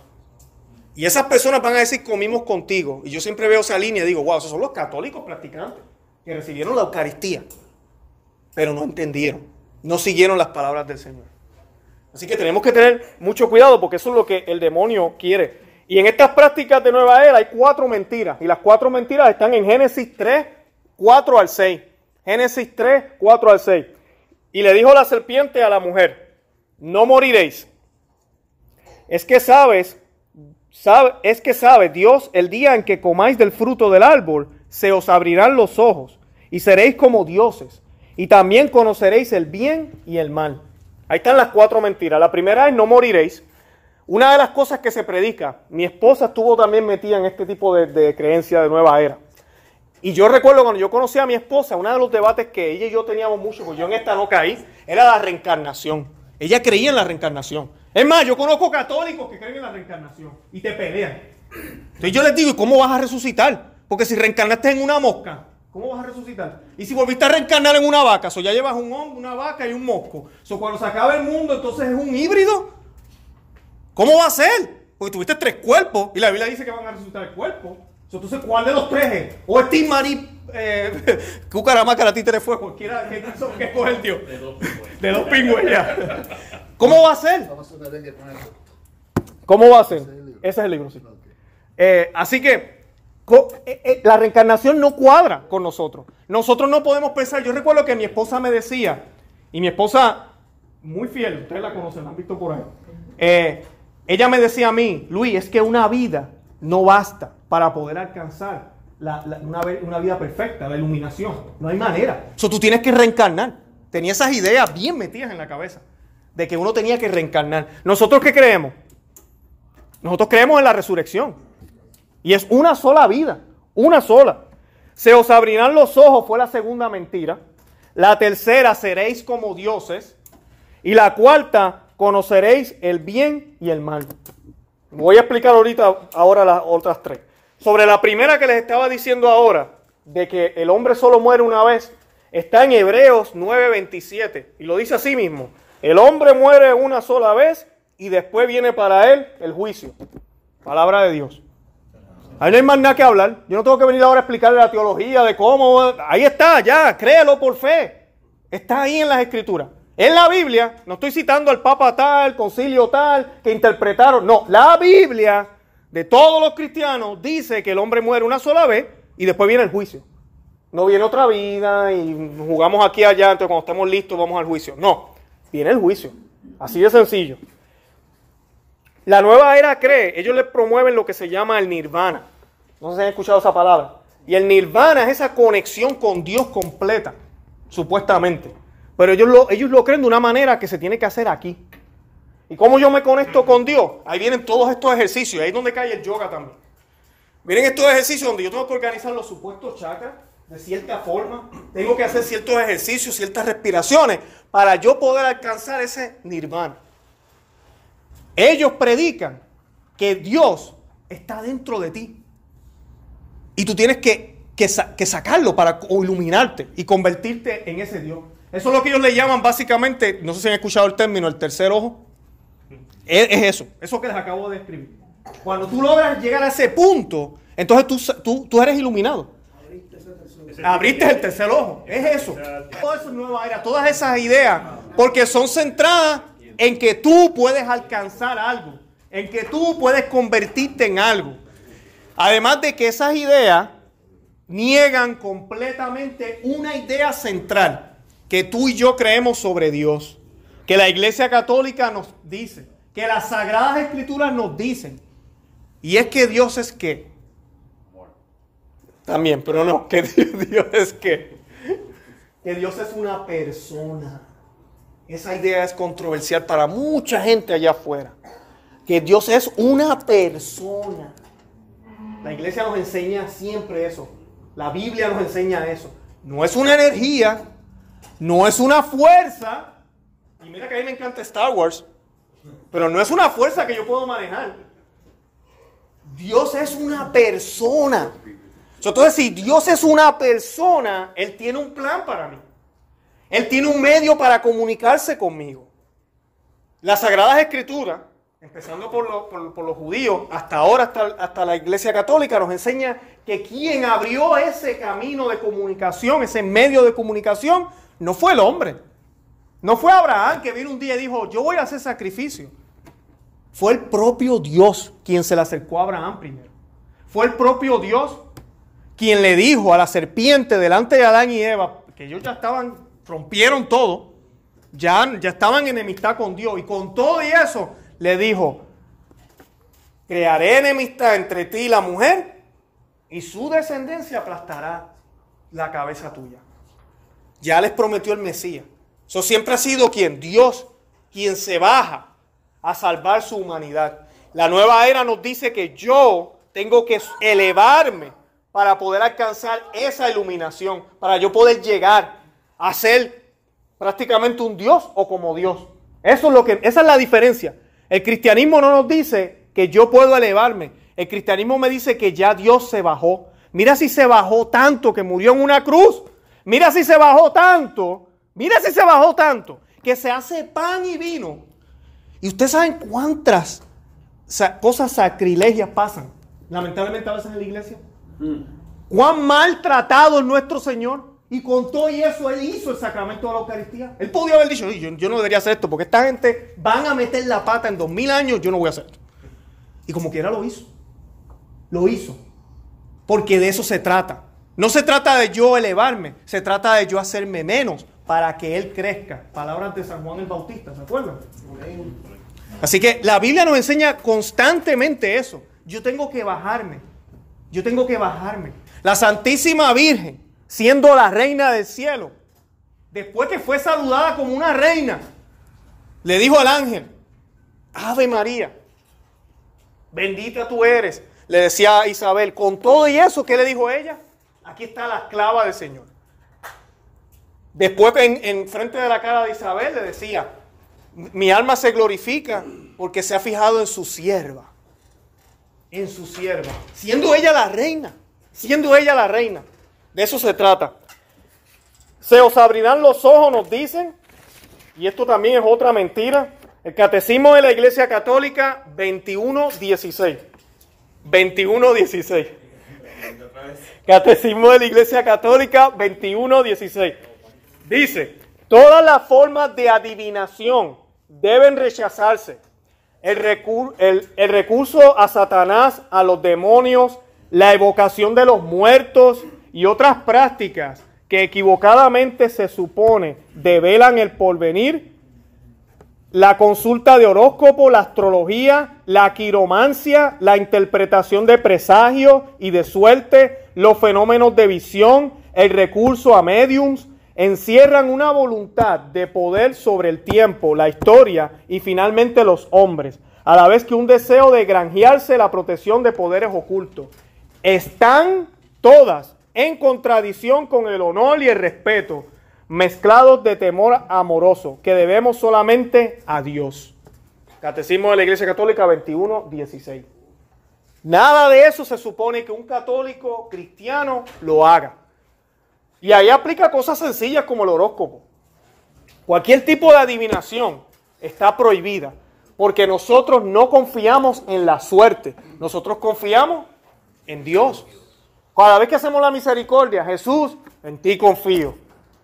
Y esas personas van a decir, comimos contigo. Y yo siempre veo esa línea y digo, wow, esos son los católicos practicantes que recibieron la Eucaristía, pero no entendieron, no siguieron las palabras del Señor. Así que tenemos que tener mucho cuidado porque eso es lo que el demonio quiere. Y en estas prácticas de nueva era hay cuatro mentiras. Y las cuatro mentiras están en Génesis 3, 4 al 6. Génesis 3, 4 al 6. Y le dijo la serpiente a la mujer, no moriréis. Es que sabes, sabe, es que sabe Dios el día en que comáis del fruto del árbol, se os abrirán los ojos y seréis como dioses. Y también conoceréis el bien y el mal. Ahí están las cuatro mentiras. La primera es no moriréis. Una de las cosas que se predica, mi esposa estuvo también metida en este tipo de, de creencia de nueva era. Y yo recuerdo cuando yo conocí a mi esposa, uno de los debates que ella y yo teníamos mucho, porque yo en esta no caí, era la reencarnación. Ella creía en la reencarnación. Es más, yo conozco católicos que creen en la reencarnación y te pelean. Entonces yo les digo, ¿y cómo vas a resucitar? Porque si reencarnaste en una mosca, ¿cómo vas a resucitar? Y si volviste a reencarnar en una vaca, eso ya llevas un hombre, una vaca y un mosco. Eso cuando se acaba el mundo, entonces es un híbrido. ¿Cómo va a ser? Porque tuviste tres cuerpos y la Biblia dice que van a resucitar el cuerpo. Entonces, ¿cuál de los tres es? O es Tim Marí, eh, Cucaramaca, la títere fue, cualquiera que, que coge el Dios. De dos pingües ya. ¿Cómo va a ser? ¿Cómo va a ser? Ese es el libro, sí. Eh, así que eh, eh, la reencarnación no cuadra con nosotros. Nosotros no podemos pensar. Yo recuerdo que mi esposa me decía, y mi esposa, muy fiel, ustedes la conocen, la han visto por ahí. ella me decía a mí, Luis, es que una vida no basta para poder alcanzar una, vida perfecta, la iluminación. No hay manera. Eso tú tienes que reencarnar. Tenía esas ideas bien metidas en la cabeza de que uno tenía que reencarnar. ¿Nosotros qué creemos? Nosotros creemos en la resurrección. Y es una sola vida, una sola. Se os abrirán los ojos, fue la segunda mentira. La tercera, seréis como dioses. Y la cuarta, conoceréis el bien y el mal. Voy a explicar ahorita, ahora las otras tres. Sobre la primera que les estaba diciendo ahora, de que el hombre solo muere una vez, está en Hebreos 9:27 y lo dice así mismo. El hombre muere una sola vez y después viene para él el juicio. Palabra de Dios. Ahí no hay más nada que hablar. Yo no tengo que venir ahora a explicarle la teología de cómo. Ahí está, ya, créelo por fe. Está ahí en las escrituras. En la Biblia, no estoy citando al Papa tal, concilio tal, que interpretaron. No, la Biblia de todos los cristianos dice que el hombre muere una sola vez y después viene el juicio. No viene otra vida y jugamos aquí allá, entonces cuando estemos listos vamos al juicio. No, viene el juicio. Así de sencillo. La nueva era cree, ellos le promueven lo que se llama el nirvana. No sé si han escuchado esa palabra. Y el nirvana es esa conexión con Dios completa, supuestamente. Pero ellos lo, ellos lo creen de una manera que se tiene que hacer aquí. ¿Y cómo yo me conecto con Dios? Ahí vienen todos estos ejercicios. Ahí es donde cae el yoga también. Miren estos ejercicios donde yo tengo que organizar los supuestos chakras de cierta forma. Tengo que hacer ciertos ejercicios, ciertas respiraciones para yo poder alcanzar ese nirvana. Ellos predican que Dios está dentro de ti. Y tú tienes que, que, sacarlo para iluminarte y convertirte en ese Dios. Eso es lo que ellos le llaman básicamente, no sé si han escuchado el término, el tercer ojo. Es, eso, eso que les acabo de escribir. Cuando tú logras llegar a ese punto, entonces tú, tú, tú eres iluminado. Abriste el tercer ojo. Es eso. Toda esa nueva era, todas esas ideas, porque son centradas en que tú puedes alcanzar algo, en que tú puedes convertirte en algo. Además de que esas ideas niegan completamente una idea central que tú y yo creemos sobre Dios, que la Iglesia Católica nos dice, que las Sagradas Escrituras nos dicen, y es que Dios es qué. También, pero no, que Dios es qué. Que Dios es una persona. Esa idea es controversial para mucha gente allá afuera. Que Dios es una persona. La iglesia nos enseña siempre eso. La Biblia nos enseña eso. No es una energía, no es una fuerza. Mira que a mí me encanta Star Wars, pero no es una fuerza que yo puedo manejar. Dios es una persona. Entonces, si Dios es una persona, Él tiene un plan para mí. Él tiene un medio para comunicarse conmigo. Las Sagradas Escrituras, empezando por, los judíos, hasta ahora, hasta, hasta la Iglesia Católica, nos enseña que quien abrió ese camino de comunicación, ese medio de comunicación, no fue el hombre. No fue Abraham que vino un día y dijo, yo voy a hacer sacrificio. Fue el propio Dios quien se le acercó a Abraham primero. Fue el propio Dios quien le dijo a la serpiente delante de Adán y Eva, que ellos ya estaban rompieron todo, ya, ya estaban en enemistad con Dios y con todo y eso le dijo, crearé enemistad entre ti y la mujer y su descendencia aplastará la cabeza tuya. Ya les prometió el Mesías. Eso siempre ha sido quien, Dios, quien se baja a salvar su humanidad. La nueva era nos dice que yo tengo que elevarme para poder alcanzar esa iluminación, para yo poder llegar a ser prácticamente un Dios o como Dios. Eso es lo que, esa es la diferencia. El cristianismo no nos dice que yo puedo elevarme. El cristianismo me dice que ya Dios se bajó. Mira si se bajó tanto que murió en una cruz. Mira si se bajó tanto. Mira si se bajó tanto que se hace pan y vino. Y ustedes saben cuántas cosas sacrilegias pasan, lamentablemente a veces en la iglesia. Mm. Cuán maltratado es nuestro Señor. Y con todo y eso, Él hizo el sacramento de la Eucaristía. Él podía haber dicho, yo, yo no debería hacer esto, porque esta gente van a meter la pata en dos mil años, yo no voy a hacer esto. Y como quiera lo hizo. Lo hizo. Porque de eso se trata. No se trata de yo elevarme, se trata de yo hacerme menos para que Él crezca. Palabras de San Juan el Bautista, ¿se acuerdan? Así que la Biblia nos enseña constantemente eso. Yo tengo que bajarme. Yo tengo que bajarme. La Santísima Virgen siendo la reina del cielo, después que fue saludada como una reina, le dijo al ángel, Ave María, bendita tú eres, le decía a Isabel, con todo y eso, ¿qué le dijo ella? Aquí está la esclava del Señor. Después en, en frente de la cara de Isabel le decía, mi alma se glorifica porque se ha fijado en su sierva, en su sierva, siendo ella la reina, siendo ella la reina. De eso se trata. Se os abrirán los ojos, nos dicen, y esto también es otra mentira. El Catecismo de la Iglesia Católica 21.16. 21.16. Catecismo de la Iglesia Católica 21.16. Dice, todas las formas de adivinación deben rechazarse. El, recurso a Satanás, a los demonios, la evocación de los muertos, y otras prácticas que equivocadamente se supone develan el porvenir, la consulta de horóscopo, la astrología, la quiromancia, la interpretación de presagios y de suerte, los fenómenos de visión, el recurso a mediums, encierran una voluntad de poder sobre el tiempo, la historia y finalmente los hombres, a la vez que un deseo de granjearse la protección de poderes ocultos. Están todas en contradicción con el honor y el respeto, mezclados de temor amoroso, que debemos solamente a Dios. Catecismo de la Iglesia Católica 21, 16. Nada de eso se supone que un católico cristiano lo haga. Y ahí aplica cosas sencillas como el horóscopo. Cualquier tipo de adivinación está prohibida porque nosotros no confiamos en la suerte, nosotros confiamos en Dios. Cada vez que hacemos la misericordia, Jesús, en ti confío.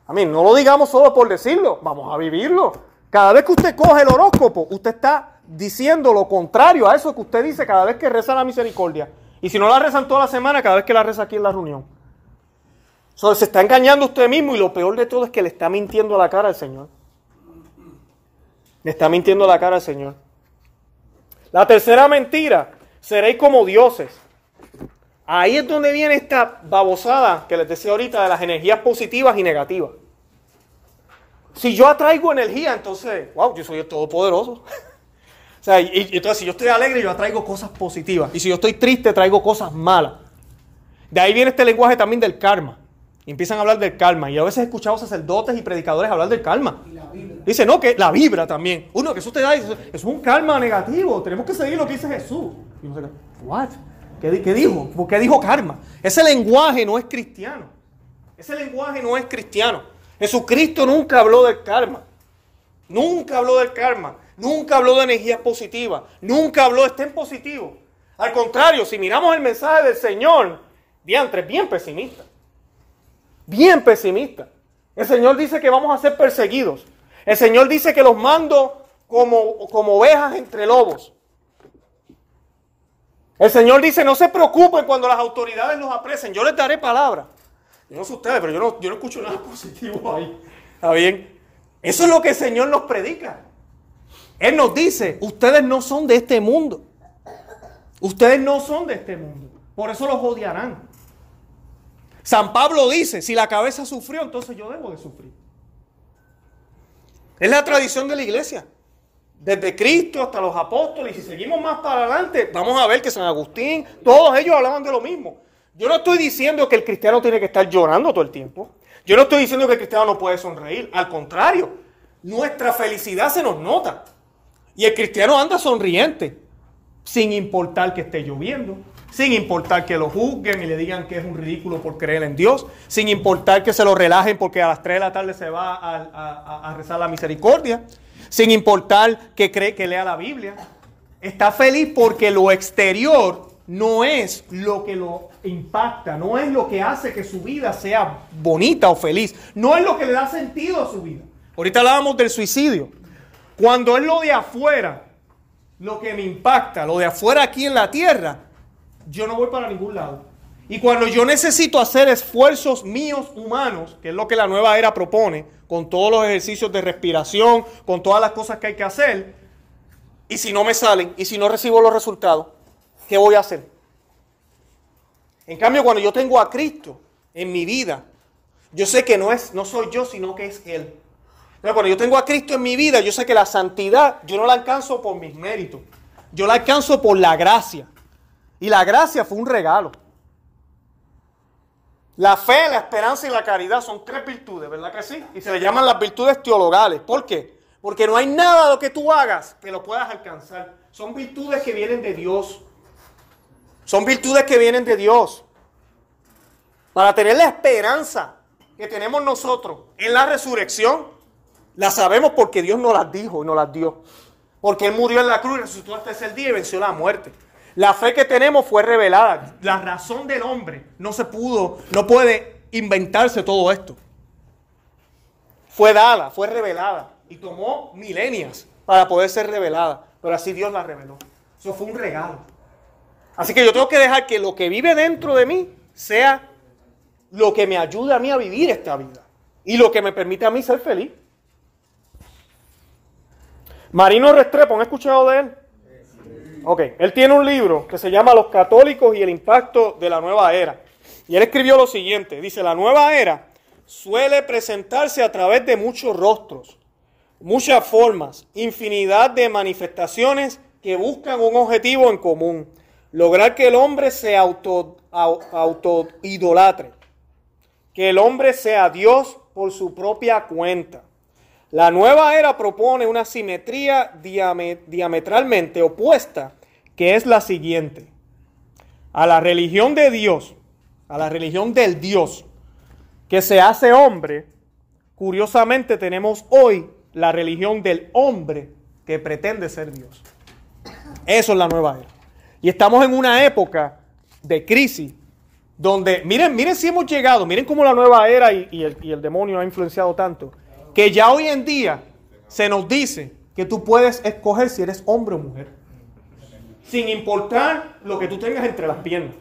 A no lo digamos solo por decirlo, vamos a vivirlo. Cada vez que usted coge el horóscopo, usted está diciendo lo contrario a eso que usted dice cada vez que reza la misericordia. Y si no la rezan toda la semana, cada vez que la reza aquí en la reunión. So, se está engañando usted mismo y lo peor de todo es que le está mintiendo a la cara al Señor. Le está mintiendo a la cara al Señor. La tercera mentira, seréis como dioses. Ahí es donde viene esta babosada que les decía ahorita de las energías positivas y negativas. Si yo atraigo energía, entonces, wow, yo soy el todopoderoso. o sea, entonces si yo estoy alegre, yo atraigo cosas positivas. Y si yo estoy triste, traigo cosas malas. De ahí viene este lenguaje también del karma. Y empiezan a hablar del karma. Y a veces he escuchado sacerdotes y predicadores hablar del karma. Dice, no, que la vibra también. Uno, que eso te da, es un karma negativo. Tenemos que seguir lo que dice Jesús. Y ¿what? ¿Qué, dijo? ¿Por qué dijo karma? Ese lenguaje no es cristiano. Ese lenguaje no es cristiano. Jesucristo nunca habló del karma. Nunca habló del karma. Nunca habló de energías positivas. Nunca habló de estén positivo. Al contrario, si miramos el mensaje del Señor, diantre, bien pesimista. Bien pesimista. El Señor dice que vamos a ser perseguidos. El Señor dice que los mando como, como ovejas entre lobos. El Señor dice, no se preocupen cuando las autoridades los apresen, yo les daré palabra. Yo no sé ustedes, pero yo no, yo no escucho nada positivo ahí. ¿Está bien? Eso es lo que el Señor nos predica. Él nos dice, ustedes no son de este mundo. Ustedes no son de este mundo. Por eso los odiarán. San Pablo dice, si la cabeza sufrió, entonces yo debo de sufrir. Es la tradición de la iglesia desde Cristo hasta los apóstoles, y si seguimos más para adelante, vamos a ver que San Agustín, todos ellos hablaban de lo mismo. Yo no estoy diciendo que el cristiano tiene que estar llorando todo el tiempo. Yo no estoy diciendo que el cristiano no puede sonreír. Al contrario, nuestra felicidad se nos nota. Y el cristiano anda sonriente, sin importar que esté lloviendo, sin importar que lo juzguen y le digan que es un ridículo por creer en Dios, sin importar que se lo relajen porque a las 3 de la tarde se va a, a rezar la misericordia, sin importar que cree que lea la Biblia. Está feliz porque lo exterior no es lo que lo impacta, no es lo que hace que su vida sea bonita o feliz, no es lo que le da sentido a su vida. Ahorita hablábamos del suicidio. Cuando es lo de afuera, lo que me impacta, lo de afuera aquí en la tierra, yo no voy para ningún lado. Y cuando yo necesito hacer esfuerzos míos humanos, que es lo que la nueva era propone, con todos los ejercicios de respiración, con todas las cosas que hay que hacer, y si no me salen, y si no recibo los resultados, ¿qué voy a hacer? En cambio, cuando yo tengo a Cristo en mi vida, yo sé que no, es, no soy yo, sino que es Él. Pero cuando yo tengo a Cristo en mi vida, yo sé que la santidad yo no la alcanzo por mis méritos, yo la alcanzo por la gracia. Y la gracia fue un regalo. La fe, la esperanza y la caridad son tres virtudes, ¿verdad que sí? Y se le llaman las virtudes teologales. ¿Por qué? Porque no hay nada de lo que tú hagas que lo puedas alcanzar. Son virtudes que vienen de Dios. Son virtudes que vienen de Dios. Para tener la esperanza que tenemos nosotros en la resurrección, la sabemos porque Dios nos las dijo y nos las dio. Porque Él murió en la cruz y resucitó hasta ese día y venció la muerte. La fe que tenemos fue revelada. La razón del hombre no se pudo, no puede inventarse todo esto. Fue dada, fue revelada y tomó milenias para poder ser revelada. Pero así Dios la reveló. Eso fue un regalo. Así que yo tengo que dejar que lo que vive dentro de mí sea lo que me ayude a mí a vivir esta vida y lo que me permite a mí ser feliz. Marino Restrepo, ¿han escuchado de él? Ok, él tiene un libro que se llama Los católicos y el impacto de la nueva era. Y él escribió lo siguiente, dice, la nueva era suele presentarse a través de muchos rostros, muchas formas, infinidad de manifestaciones que buscan un objetivo en común, lograr que el hombre se auto, auto idolatre, que el hombre sea Dios por su propia cuenta, La nueva era propone una simetría diametralmente opuesta, que es la siguiente. A la religión de Dios, a la religión del Dios, que se hace hombre, curiosamente tenemos hoy la religión del hombre que pretende ser Dios. Eso es la nueva era. Y estamos en una época de crisis donde, miren, miren si hemos llegado, miren cómo la nueva era y, el, y el demonio ha influenciado tanto, que ya hoy en día se nos dice que tú puedes escoger si eres hombre o mujer, sin importar lo que tú tengas entre las piernas.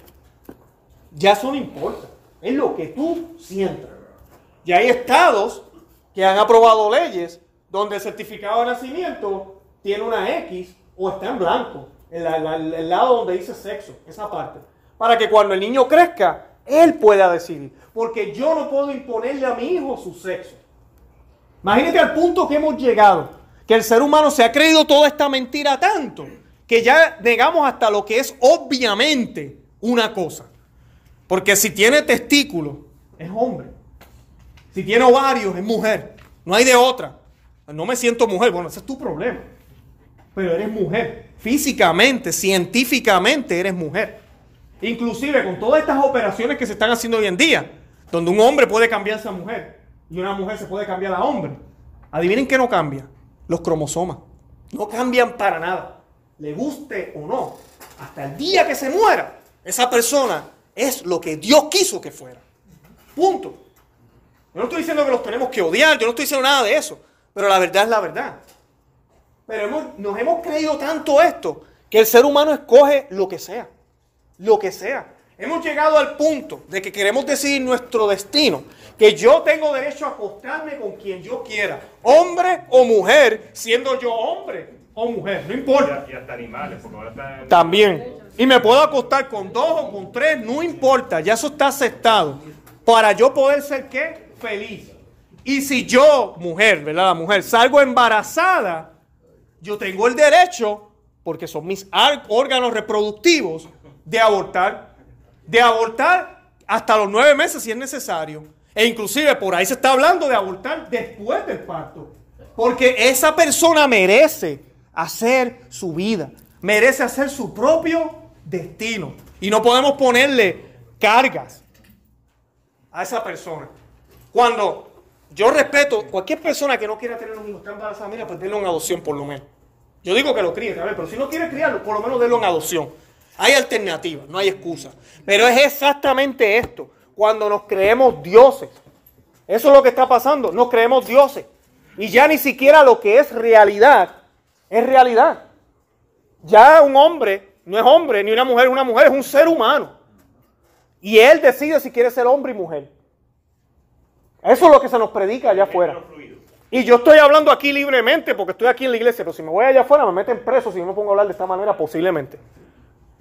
Ya eso no importa, es lo que tú sientas. Y hay estados que han aprobado leyes donde el certificado de nacimiento tiene una X o está en blanco, en el lado donde dice sexo, esa parte para que cuando el niño crezca, él pueda decidir. Porque yo no puedo imponerle a mi hijo su sexo. Imagínate al punto que hemos llegado, que el ser humano se ha creído toda esta mentira tanto, que ya negamos hasta lo que es obviamente una cosa. Porque si tiene testículos, es hombre. Si tiene ovarios, es mujer. No hay de otra. No me siento mujer. Bueno, ese es tu problema. Pero eres mujer. Físicamente, científicamente, eres mujer. Inclusive con todas estas operaciones que se están haciendo hoy en día, donde un hombre puede cambiarse a mujer y una mujer se puede cambiar a hombre. Adivinen qué no cambia. Los cromosomas. No cambian para nada. Le guste o no. Hasta el día que se muera, esa persona es lo que Dios quiso que fuera. Punto. Yo no estoy diciendo que los tenemos que odiar, yo no estoy diciendo nada de eso. Pero la verdad es la verdad. Pero nos hemos creído tanto esto que el ser humano escoge lo que sea lo que sea. Hemos llegado al punto de que queremos decidir nuestro destino, que yo tengo derecho a acostarme con quien yo quiera, hombre o mujer, siendo yo hombre o mujer, no importa. Y, hasta animales, porque ahora También. Y me puedo acostar con dos o con tres, no importa, ya eso está aceptado. Para yo poder ser qué? Feliz. Y si yo, mujer, ¿verdad? La mujer, salgo embarazada, yo tengo el derecho, porque son mis órganos reproductivos, de abortar, de abortar hasta los nueve meses si es necesario. E inclusive por ahí se está hablando de abortar después del parto. Porque esa persona merece hacer su vida, merece hacer su propio destino. Y no podemos ponerle cargas a esa persona. Cuando yo respeto cualquier persona que no quiera tener un hijo, está embarazada, mira, pues denlo en adopción por lo menos. Yo digo que lo críe, pero si no quiere criarlo, por lo menos denlo en adopción. Hay alternativas, no hay excusa. Pero es exactamente esto, cuando nos creemos dioses. Eso es lo que está pasando, nos creemos dioses. Y ya ni siquiera lo que es realidad es realidad. Ya un hombre no es hombre, ni una mujer es una mujer, es un ser humano. Y él decide si quiere ser hombre y mujer. Eso es lo que se nos predica allá afuera. Y yo estoy hablando aquí libremente porque estoy aquí en la iglesia, pero si me voy allá afuera me meten preso si no me pongo a hablar de esta manera posiblemente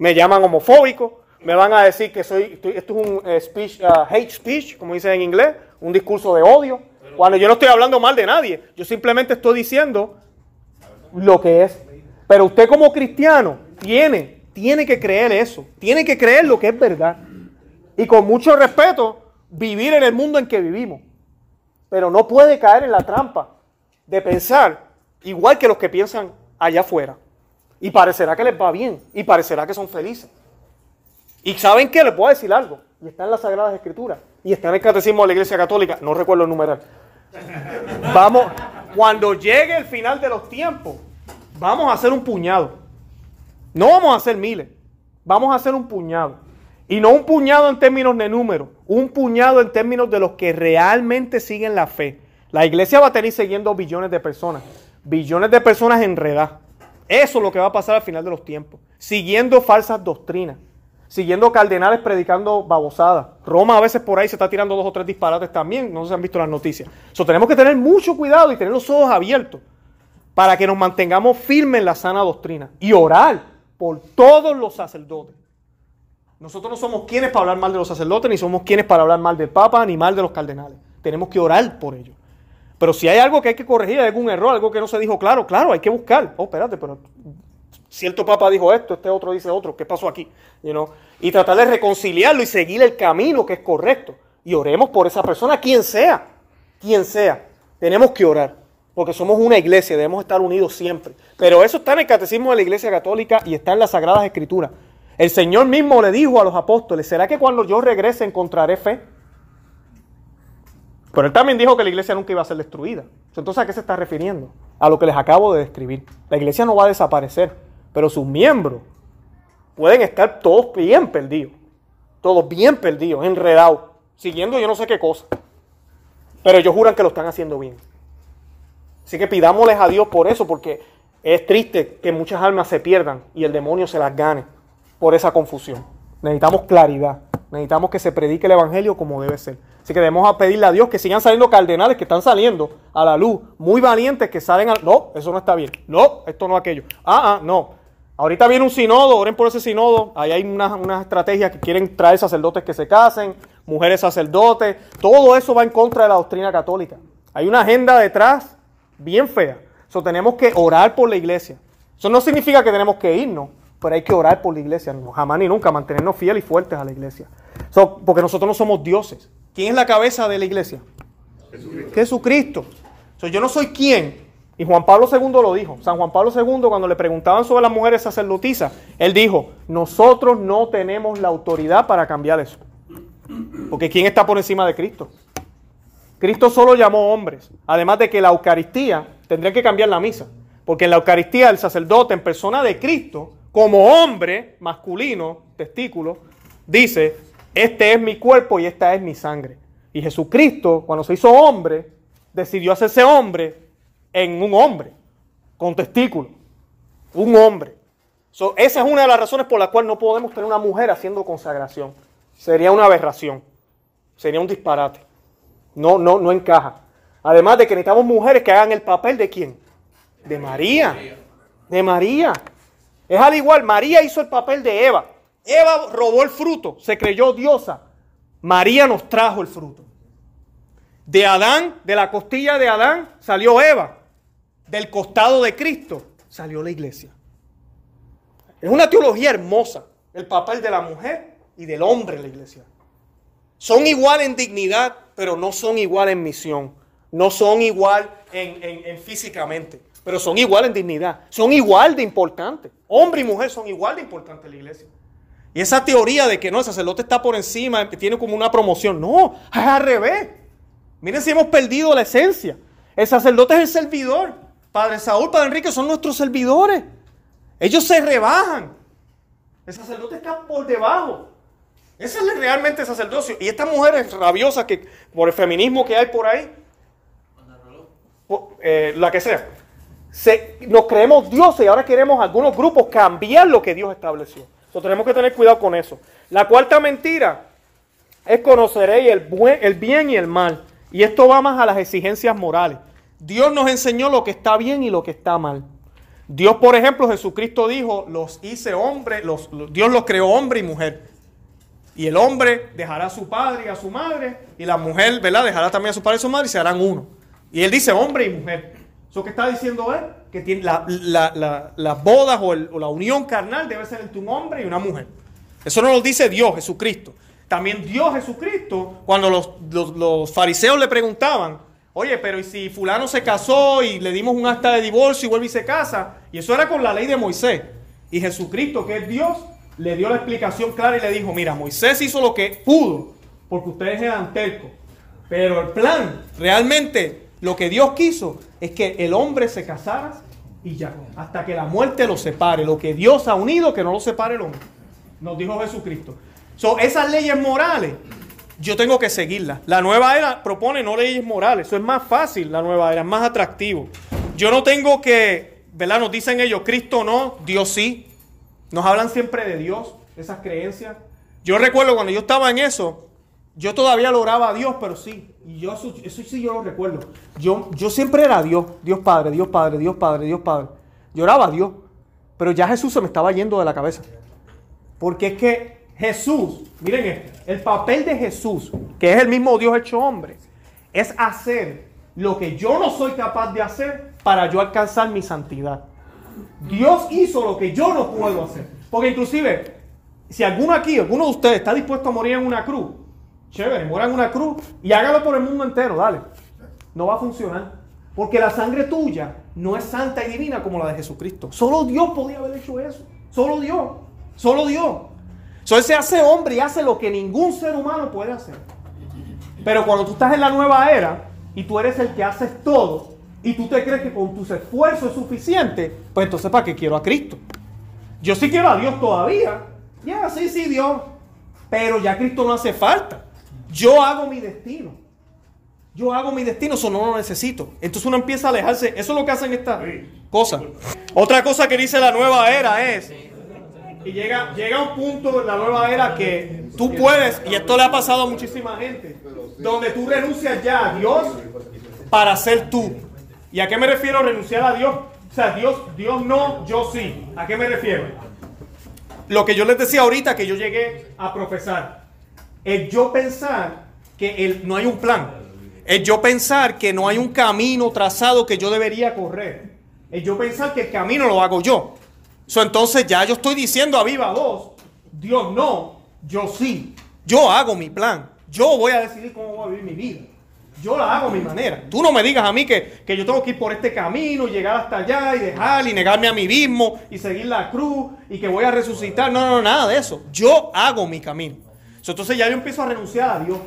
me llaman homofóbico, me van a decir que soy, esto es un eh, speech, uh, hate speech, como dicen en inglés, un discurso de odio, cuando yo no estoy hablando mal de nadie, yo simplemente estoy diciendo lo que es. Pero usted como cristiano tiene, tiene que creer eso, tiene que creer lo que es verdad. Y con mucho respeto, vivir en el mundo en que vivimos. Pero no puede caer en la trampa de pensar igual que los que piensan allá afuera. Y parecerá que les va bien. Y parecerá que son felices. Y saben qué, les puedo decir algo. Y está en las Sagradas Escrituras. Y está en el Catecismo de la Iglesia Católica. No recuerdo el numeral. Vamos, cuando llegue el final de los tiempos, vamos a hacer un puñado. No vamos a hacer miles. Vamos a hacer un puñado. Y no un puñado en términos de número. Un puñado en términos de los que realmente siguen la fe. La iglesia va a tener siguiendo billones de personas. Billones de personas enredadas eso es lo que va a pasar al final de los tiempos. Siguiendo falsas doctrinas. Siguiendo cardenales predicando babosadas. Roma a veces por ahí se está tirando dos o tres disparates también. No se han visto las noticias. Eso tenemos que tener mucho cuidado y tener los ojos abiertos para que nos mantengamos firmes en la sana doctrina. Y orar por todos los sacerdotes. Nosotros no somos quienes para hablar mal de los sacerdotes, ni somos quienes para hablar mal del Papa, ni mal de los cardenales. Tenemos que orar por ellos. Pero si hay algo que hay que corregir, algún error, algo que no se dijo claro, claro, hay que buscar. Oh, espérate, pero cierto papa dijo esto, este otro dice otro, ¿qué pasó aquí? Y tratar de reconciliarlo y seguir el camino que es correcto. Y oremos por esa persona, quien sea, quien sea. Tenemos que orar. porque somos una iglesia, debemos estar unidos siempre. Pero eso está en el catecismo de la iglesia católica y está en las sagradas escrituras. El Señor mismo le dijo a los apóstoles, ¿será que cuando yo regrese encontraré fe? Pero él también dijo que la iglesia nunca iba a ser destruida. Entonces, ¿a qué se está refiriendo? A lo que les acabo de describir. La iglesia no va a desaparecer, pero sus miembros pueden estar todos bien perdidos. Todos bien perdidos, enredados, siguiendo yo no sé qué cosa. Pero ellos juran que lo están haciendo bien. Así que pidámosles a Dios por eso, porque es triste que muchas almas se pierdan y el demonio se las gane por esa confusión. Necesitamos claridad. Necesitamos que se predique el Evangelio como debe ser. Así que debemos pedirle a Dios que sigan saliendo cardenales que están saliendo a la luz, muy valientes que salen a... No, eso no está bien. No, esto no aquello. Ah, ah, no. Ahorita viene un sinodo, oren por ese sinodo. Ahí hay unas una estrategias que quieren traer sacerdotes que se casen, mujeres sacerdotes. Todo eso va en contra de la doctrina católica. Hay una agenda detrás bien fea. Eso tenemos que orar por la iglesia. Eso no significa que tenemos que irnos, pero hay que orar por la iglesia. Jamás ni nunca mantenernos fieles y fuertes a la iglesia. porque nosotros no somos dioses. ¿Quién es la cabeza de la iglesia? Jesucristo. Jesucristo. yo no soy quién. Y Juan Pablo II lo dijo. San Juan Pablo II, cuando le preguntaban sobre las mujeres sacerdotisas, él dijo, nosotros no tenemos la autoridad para cambiar eso. Porque ¿quién está por encima de Cristo? Cristo solo llamó hombres. Además de que la Eucaristía tendría que cambiar la misa. Porque en la Eucaristía el sacerdote en persona de Cristo, como hombre masculino, testículo, dice, este es mi cuerpo y esta es mi sangre. Y Jesucristo, cuando se hizo hombre, decidió hacerse hombre en un hombre, con testículo. Un hombre. esa es una de las razones por las cuales no podemos tener una mujer haciendo consagración. Sería una aberración. Sería un disparate. No, no, no encaja. Además de que necesitamos mujeres que hagan el papel de quién? De María. De María. Es al igual, María hizo el papel de Eva. Eva robó el fruto, se creyó diosa. María nos trajo el fruto. De Adán, de la costilla de Adán, salió Eva. Del costado de Cristo salió la iglesia. Es una teología hermosa, el papel de la mujer y del hombre en la iglesia. Son igual en dignidad, pero no son igual en misión. No son igual en, físicamente, pero son igual en dignidad. Son igual de importantes. Hombre y mujer son igual de importantes en la iglesia. Y esa teoría de que no, el sacerdote está por encima, tiene como una promoción. No, es al revés. Miren si hemos perdido la esencia. El sacerdote es el servidor. Padre Saúl, Padre Enrique son nuestros servidores. Ellos se rebajan. El sacerdote está por debajo. Ese es realmente el sacerdocio. Y estas mujeres rabiosas que por el feminismo que hay por ahí, eh, la que sea, nos creemos dioses y ahora queremos algunos grupos cambiar lo que Dios estableció. Entonces tenemos que tener cuidado con eso. La cuarta mentira es conoceréis el, bien y el mal. Y esto va más a las exigencias morales. Dios nos enseñó lo que está bien y lo que está mal. Dios, por ejemplo, Jesucristo dijo, los hice hombre, Dios los creó hombre y mujer. Y el hombre dejará a su padre y a su madre, y la mujer, ¿verdad? Dejará también a su padre y a su madre y se harán uno. Y él dice hombre y mujer. ¿Eso qué está diciendo él? Que las bodas o, la unión carnal debe ser entre un hombre y una mujer. Eso no lo dice Dios, Jesucristo. También Dios Jesucristo, cuando los, los, fariseos le preguntaban, oye, pero ¿y si fulano se casó y le dimos un acta de divorcio y vuelve y se casa? Y eso era con la ley de Moisés. Y Jesucristo, que es Dios, le dio la explicación clara y le dijo, mira, Moisés hizo lo que pudo, porque ustedes eran tercos. Pero el plan, realmente, lo que Dios quiso es que el hombre se casara y ya, hasta que la muerte lo separe. Lo que Dios ha unido, que no lo separe el hombre. Nos dijo Jesucristo. So, esas leyes morales, yo tengo que seguirlas. La nueva era propone no leyes morales. Eso es más fácil, la nueva era, es más atractivo. Yo no tengo que, ¿verdad? Nos dicen ellos, Cristo no, Dios sí. Nos hablan siempre de Dios, esas creencias. Yo recuerdo cuando yo estaba en eso, yo todavía lo oraba a Dios, pero sí. Y yo eso, sí yo lo recuerdo. Yo, yo siempre era Dios, Dios Padre, Dios Padre, Dios Padre, Dios Padre. Yo oraba a Dios. Pero ya Jesús se me estaba yendo de la cabeza. Porque es que Jesús, miren esto, el papel de Jesús, que es el mismo Dios hecho hombre, es hacer lo que yo no soy capaz de hacer para yo alcanzar mi santidad. Dios hizo lo que yo no puedo hacer. Porque inclusive, si alguno aquí, alguno de ustedes está dispuesto a morir en una cruz, chévere, muera en una cruz y hágalo por el mundo entero, dale. No va a funcionar. Porque la sangre tuya no es santa y divina como la de Jesucristo. Solo Dios podía haber hecho eso. Solo Dios. Solo Dios. Entonces se hace hombre y hace lo que ningún ser humano puede hacer. Pero cuando tú estás en la nueva era y tú eres el que haces todo y tú te crees que con tus esfuerzos es suficiente, pues entonces ¿para qué quiero a Cristo? Yo sí quiero a Dios todavía. Ya, sí, sí, Dios. Pero ya Cristo no hace falta. Yo hago mi destino. Yo hago mi destino, eso no lo necesito. Entonces uno empieza a alejarse. Eso es lo que hacen estas cosas. Otra cosa que dice la nueva era es, y llega, llega un punto en la nueva era que tú puedes, y esto le ha pasado a muchísima gente, donde tú renuncias ya a Dios para ser tú. ¿Y a qué me refiero renunciar a Dios? O sea, Dios, Dios no, yo sí. ¿A qué me refiero? Lo que yo les decía ahorita que yo llegué a profesar. Es yo pensar que el, no hay un plan. Es yo pensar que no hay un camino trazado que yo debería correr. Es yo pensar que el camino lo hago yo. entonces ya yo estoy diciendo a viva voz, Dios no, yo sí. Yo hago mi plan. Yo voy a decidir cómo voy a vivir mi vida. Yo la hago a mi manera. Tú no me digas a mí que, que, yo tengo que ir por este camino y llegar hasta allá y dejar y negarme a mí mismo y seguir la cruz y que voy a resucitar. No, no, nada de eso. Yo hago mi camino. Entonces ya yo empiezo a renunciar a Dios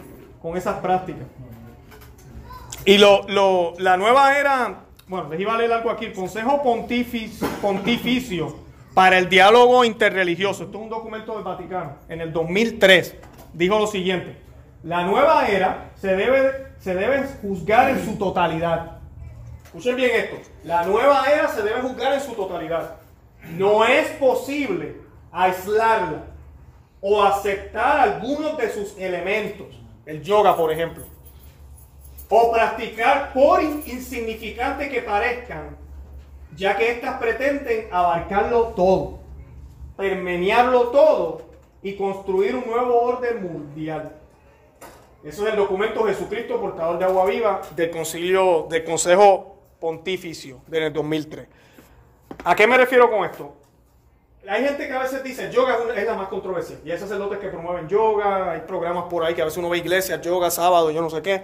con esas prácticas. Y lo, lo, la nueva era, bueno, les iba a leer algo aquí, Consejo Pontificio, Pontificio para el Diálogo Interreligioso, esto es un documento del Vaticano, en el 2003, dijo lo siguiente, la nueva era se debe, se debe juzgar en su totalidad. Escuchen bien esto, la nueva era se debe juzgar en su totalidad. No es posible aislarla o aceptar algunos de sus elementos, el yoga por ejemplo o practicar por insignificante que parezcan, ya que éstas pretenden abarcarlo todo, permearlo todo y construir un nuevo orden mundial. Eso es el documento Jesucristo, portador de agua viva, del concilio, del Consejo Pontificio del 2003. ¿A qué me refiero con esto? Hay gente que a veces dice yoga es la más controversial. Y hay sacerdotes que promueven yoga, hay programas por ahí que a veces uno ve iglesias, yoga, sábado, yo no sé qué.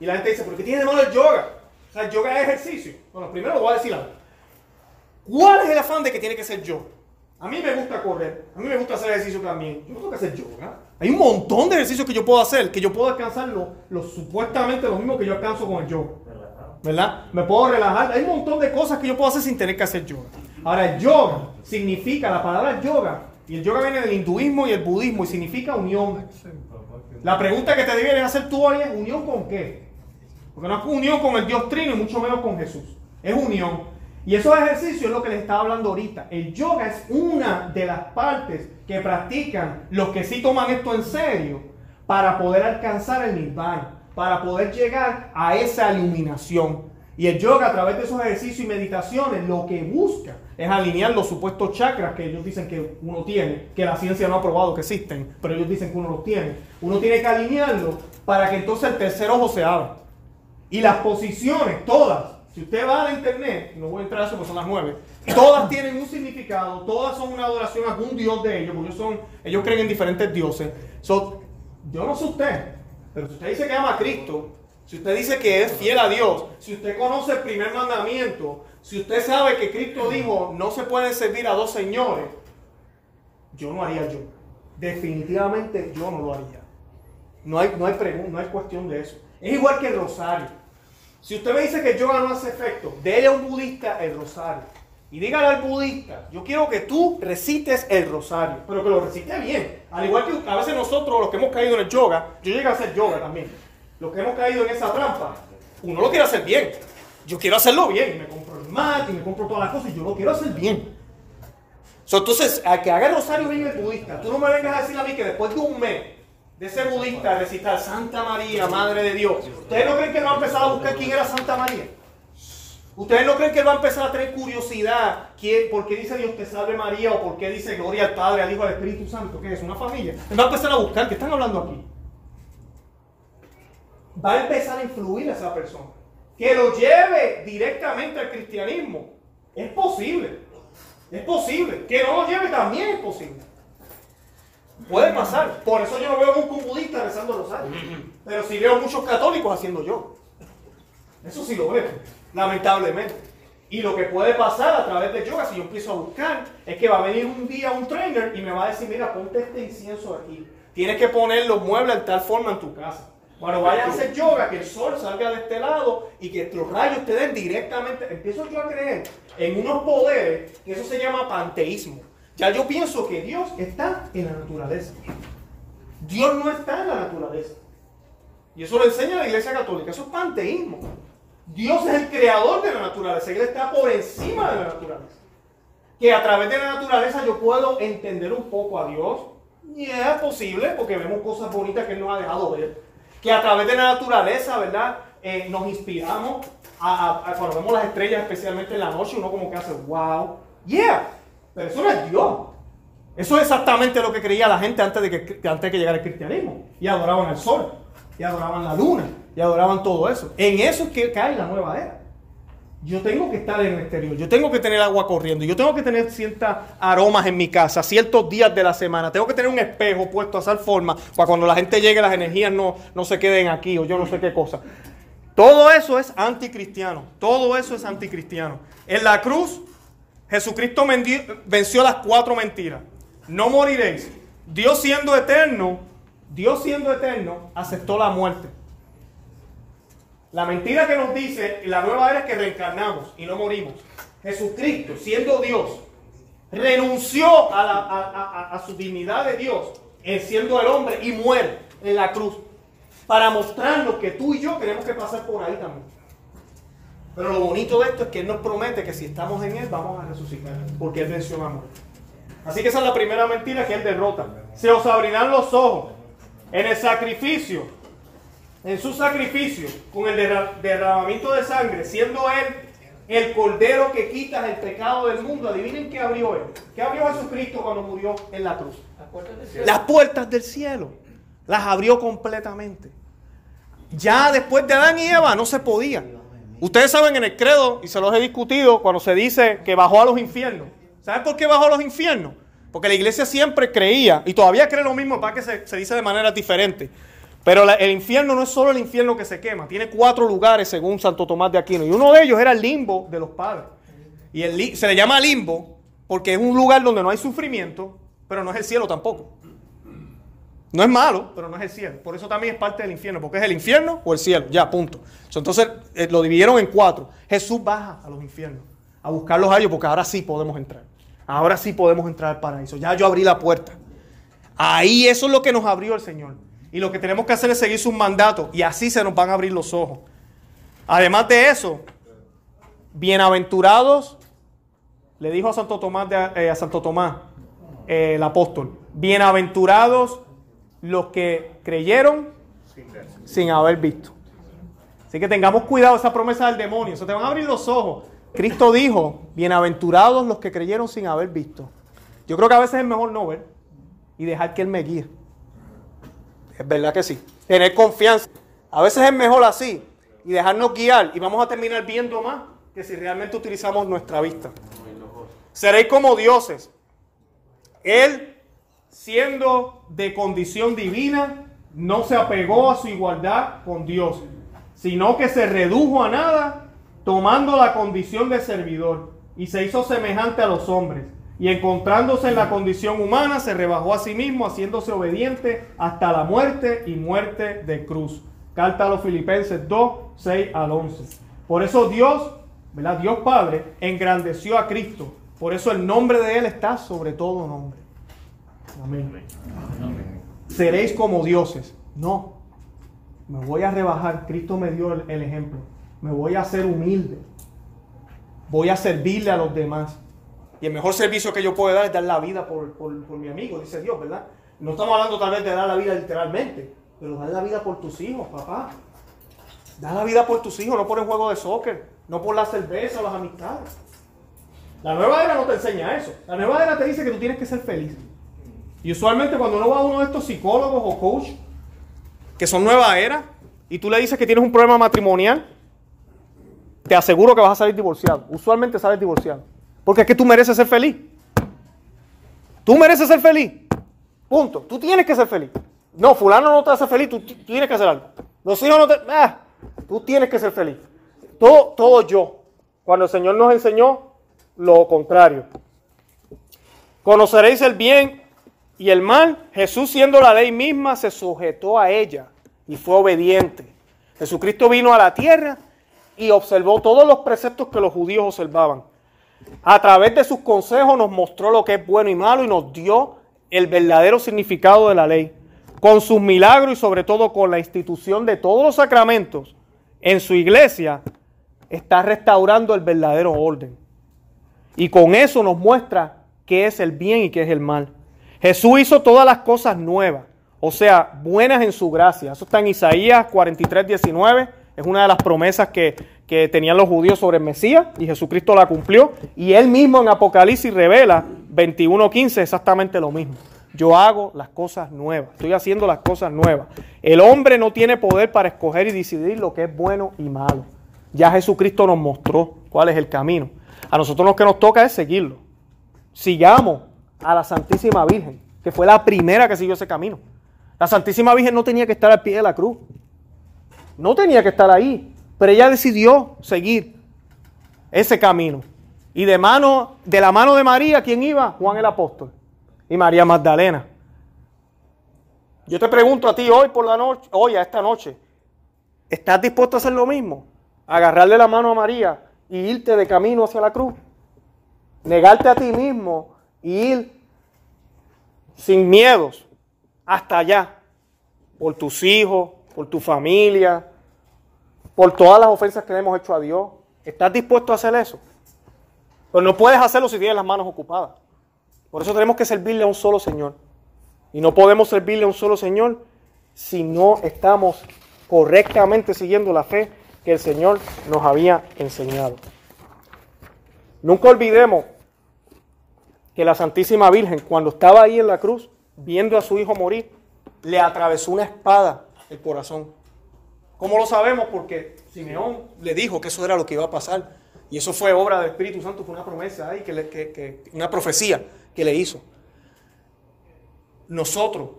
Y la gente dice, ¿pero qué tiene de malo el yoga? O sea, el yoga es ejercicio. Bueno, primero lo voy a decir algo. ¿Cuál es el afán de que tiene que ser yo? A mí me gusta correr, a mí me gusta hacer ejercicio también. Yo no tengo que hacer yoga. Hay un montón de ejercicios que yo puedo hacer, que yo puedo alcanzar lo, supuestamente lo mismo que yo alcanzo con el yoga. ¿Verdad? Me puedo relajar. Hay un montón de cosas que yo puedo hacer sin tener que hacer yoga. Ahora, yoga significa, la palabra yoga, y el yoga viene del hinduismo y el budismo, y significa unión. La pregunta que te debes hacer tú hoy es, ¿unión con qué? Porque no es unión con el Dios Trino y mucho menos con Jesús. Es unión. Y esos ejercicios es lo que les estaba hablando ahorita. El yoga es una de las partes que practican los que sí toman esto en serio para poder alcanzar el nirvana, para poder llegar a esa iluminación. Y el yoga a través de esos ejercicios y meditaciones lo que busca es alinear los supuestos chakras que ellos dicen que uno tiene, que la ciencia no ha probado que existen, pero ellos dicen que uno los tiene. Uno tiene que alinearlo para que entonces el tercer ojo se abra. Y las posiciones, todas, si usted va a internet, no voy a entrar a eso porque son las nueve, todas tienen un significado, todas son una adoración a algún dios de ellos, porque ellos, son, ellos creen en diferentes dioses. yo no sé usted, pero si usted dice que ama a Cristo, si usted dice que es fiel a Dios, si usted conoce el primer mandamiento, si usted sabe que Cristo dijo no se puede servir a dos señores, yo no haría yo. Definitivamente yo no lo haría. No hay, no hay, no hay cuestión de eso. Es igual que el rosario. Si usted me dice que yoga no hace efecto, déle a un budista el rosario. Y dígale al budista, yo quiero que tú recites el rosario, pero que lo recites bien. Al igual que a veces nosotros, los que hemos caído en el yoga, yo llegué a hacer yoga también. Los que hemos caído en esa trampa, uno lo quiere hacer bien. Yo quiero hacerlo bien. Y me compro el mat y me compro todas las cosas y yo lo quiero hacer bien. entonces, a que haga el rosario bien el budista, tú no me vengas a decir a mí que después de un mes de ser budista recitar Santa María, Madre de Dios, ¿ustedes no creen que él va a empezar a buscar quién era Santa María? ¿Ustedes no creen que él va a empezar a tener curiosidad? ¿Quién, ¿Por qué dice Dios te salve María? ¿O por qué dice gloria al Padre, al Hijo, al Espíritu Santo? ¿Qué es? ¿Una familia? Él va a empezar a buscar. ¿Qué están hablando aquí? Va a empezar a influir a esa persona. Que lo lleve directamente al cristianismo. Es posible. Es posible. Que no lo lleve también es posible. Puede pasar. Por eso yo no veo nunca un budista rezando rosario. Pero sí veo muchos católicos haciendo yo. Eso sí lo veo, lamentablemente. Y lo que puede pasar a través de yoga, si yo empiezo a buscar, es que va a venir un día un trainer y me va a decir, mira, ponte este incienso aquí. Tienes que poner los muebles de tal forma en tu casa. Cuando vayas a hacer yoga, que el sol salga de este lado y que los rayos te den directamente. Empiezo yo a creer en unos poderes, que eso se llama panteísmo. Ya yo pienso que Dios está en la naturaleza. Dios no está en la naturaleza. Y eso lo enseña la Iglesia Católica. Eso es panteísmo. Dios es el creador de la naturaleza. Él está por encima de la naturaleza. Que a través de la naturaleza yo puedo entender un poco a Dios. Y es posible porque vemos cosas bonitas que Él nos ha dejado ver. Que a través de la naturaleza, ¿verdad? Eh, nos inspiramos a, cuando vemos las estrellas, especialmente en la noche, uno como que hace, wow, yeah. Pero eso no es Dios. Eso es exactamente lo que creía la gente antes de que, antes de que llegara el cristianismo. Y adoraban el sol, y adoraban la luna, y adoraban todo eso. En eso es que cae la nueva era. Yo tengo que estar en el exterior, yo tengo que tener agua corriendo, yo tengo que tener ciertos aromas en mi casa, ciertos días de la semana, tengo que tener un espejo puesto a tal forma para cuando la gente llegue las energías no, no se queden aquí o yo no sé qué cosa. Todo eso es anticristiano, todo eso es anticristiano. En la cruz, Jesucristo venció las cuatro mentiras. No moriréis. Dios siendo eterno, Dios siendo eterno, aceptó la muerte. La mentira que nos dice la nueva era es que reencarnamos y no morimos. Jesucristo, siendo Dios, renunció a, su dignidad de Dios, siendo el hombre, y muere en la cruz. Para mostrarnos que tú y yo tenemos que pasar por ahí también. Pero lo bonito de esto es que Él nos promete que si estamos en Él vamos a resucitar, porque Él venció la muerte. Así que esa es la primera mentira que Él derrota. Se os abrirán los ojos en el sacrificio en su sacrificio, con el derramamiento de sangre, siendo Él el cordero que quita el pecado del mundo. Adivinen qué abrió Él. ¿Qué abrió Jesucristo cuando murió en la cruz? Las puertas del cielo. Las puertas del cielo. Las abrió completamente. Ya después de Adán y Eva no se podía. Ustedes saben en el credo, y se los he discutido, cuando se dice que bajó a los infiernos. ¿Saben por qué bajó a los infiernos? Porque la iglesia siempre creía, y todavía cree lo mismo, para que se, se dice de manera diferente pero el infierno no es solo el infierno que se quema, tiene cuatro lugares según Santo Tomás de Aquino. Y uno de ellos era el limbo de los padres. Y el, se le llama limbo porque es un lugar donde no hay sufrimiento, pero no es el cielo tampoco. No es malo, pero no es el cielo. Por eso también es parte del infierno, porque es el infierno o el cielo. Ya, punto. Entonces eh, lo dividieron en cuatro. Jesús baja a los infiernos a buscarlos a ellos porque ahora sí podemos entrar. Ahora sí podemos entrar al paraíso. Ya yo abrí la puerta. Ahí eso es lo que nos abrió el Señor. Y lo que tenemos que hacer es seguir sus mandatos y así se nos van a abrir los ojos. Además de eso, bienaventurados, le dijo a Santo Tomás, eh, a Santo Tomás eh, el apóstol, bienaventurados los que creyeron sin haber visto. Así que tengamos cuidado esa promesa del demonio, se te van a abrir los ojos. Cristo dijo, bienaventurados los que creyeron sin haber visto. Yo creo que a veces es mejor no ver y dejar que Él me guíe. Es verdad que sí. Tener confianza. A veces es mejor así y dejarnos guiar y vamos a terminar viendo más que si realmente utilizamos nuestra vista. Seréis como dioses. Él, siendo de condición divina, no se apegó a su igualdad con Dios, sino que se redujo a nada, tomando la condición de servidor, y se hizo semejante a los hombres y encontrándose en la condición humana, se rebajó a sí mismo, haciéndose obediente hasta la muerte y muerte de cruz. Carta a los Filipenses 2, 6 al 11. Por eso Dios, ¿verdad? Dios Padre, engrandeció a Cristo. Por eso el nombre de Él está sobre todo nombre. Amén. Seréis como dioses. No. Me voy a rebajar. Cristo me dio el, ejemplo. Me voy a hacer humilde. Voy a servirle a los demás. Y el mejor servicio que yo puedo dar es dar la vida por, mi amigo, dice Dios, ¿verdad? No estamos hablando tal vez de dar la vida literalmente, pero dar la vida por tus hijos, papá. Dar la vida por tus hijos, no por el juego de soccer, no por la cerveza o las amistades. La nueva era no te enseña eso. La nueva era te dice que tú tienes que ser feliz. Y usualmente cuando uno va a uno de estos psicólogos o coach, que son nueva era, y tú le dices que tienes un problema matrimonial, te aseguro que vas a salir divorciado. Usualmente sales divorciado. Porque es que tú mereces ser feliz. Tú mereces ser feliz. Punto. Tú tienes que ser feliz. No, fulano no te hace feliz, tú, tienes que hacer algo. Los hijos no te... Ah, tú tienes que ser feliz. Todo, todo yo. Cuando el Señor nos enseñó lo contrario. Conoceréis el bien y el mal. Jesús siendo la ley misma se sujetó a ella y fue obediente. Jesucristo vino a la tierra y observó todos los preceptos que los judíos observaban. A través de sus consejos nos mostró lo que es bueno y malo y nos dio el verdadero significado de la ley. Con sus milagros y sobre todo con la institución de todos los sacramentos en su iglesia, está restaurando el verdadero orden. Y con eso nos muestra qué es el bien y qué es el mal. Jesús hizo todas las cosas nuevas, o sea, buenas en su gracia. Eso está en Isaías 43, 19. Es una de las promesas que, que tenían los judíos sobre el Mesías y Jesucristo la cumplió. Y él mismo en Apocalipsis revela 21.15 exactamente lo mismo. Yo hago las cosas nuevas, estoy haciendo las cosas nuevas. El hombre no tiene poder para escoger y decidir lo que es bueno y malo. Ya Jesucristo nos mostró cuál es el camino. A nosotros lo que nos toca es seguirlo. Sigamos a la Santísima Virgen, que fue la primera que siguió ese camino. La Santísima Virgen no tenía que estar al pie de la cruz. No tenía que estar ahí. Pero ella decidió seguir ese camino. Y de mano, de la mano de María, ¿quién iba? Juan el apóstol. Y María Magdalena. Yo te pregunto a ti hoy por la noche, hoy a esta noche, ¿estás dispuesto a hacer lo mismo? Agarrarle la mano a María y irte de camino hacia la cruz. Negarte a ti mismo y ir sin miedos hasta allá. Por tus hijos, por tu familia, por todas las ofensas que le hemos hecho a Dios. ¿Estás dispuesto a hacer eso? Pero no puedes hacerlo si tienes las manos ocupadas. Por eso tenemos que servirle a un solo Señor. Y no podemos servirle a un solo Señor si no estamos correctamente siguiendo la fe que el Señor nos había enseñado. Nunca olvidemos que la Santísima Virgen, cuando estaba ahí en la cruz, viendo a su hijo morir, le atravesó una espada el corazón. ¿Cómo lo sabemos? Porque Simeón le dijo que eso era lo que iba a pasar. Y eso fue obra del Espíritu Santo, fue una promesa ahí, que, una profecía que le hizo. Nosotros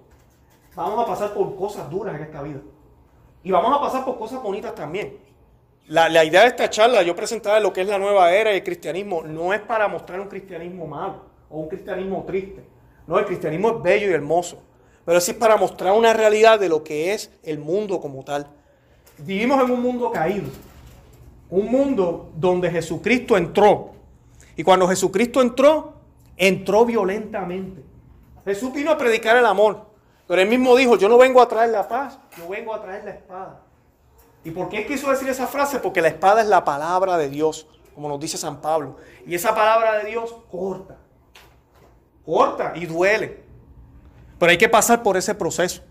vamos a pasar por cosas duras en esta vida. Y vamos a pasar por cosas bonitas también. La, la, idea de esta charla, yo presentaba lo que es la nueva era y el cristianismo, no es para mostrar un cristianismo malo o un cristianismo triste. No, el cristianismo es bello y hermoso. Pero sí es para mostrar una realidad de lo que es el mundo como tal. Vivimos en un mundo caído. Un mundo donde Jesucristo entró. Y cuando Jesucristo entró, entró violentamente. Jesús vino a predicar el amor. Pero él mismo dijo, yo no vengo a traer la paz, yo vengo a traer la espada. ¿Y por qué quiso decir esa frase? Porque la espada es la palabra de Dios, como nos dice San Pablo. Y esa palabra de Dios corta. Corta y duele. Pero hay que pasar por ese proceso.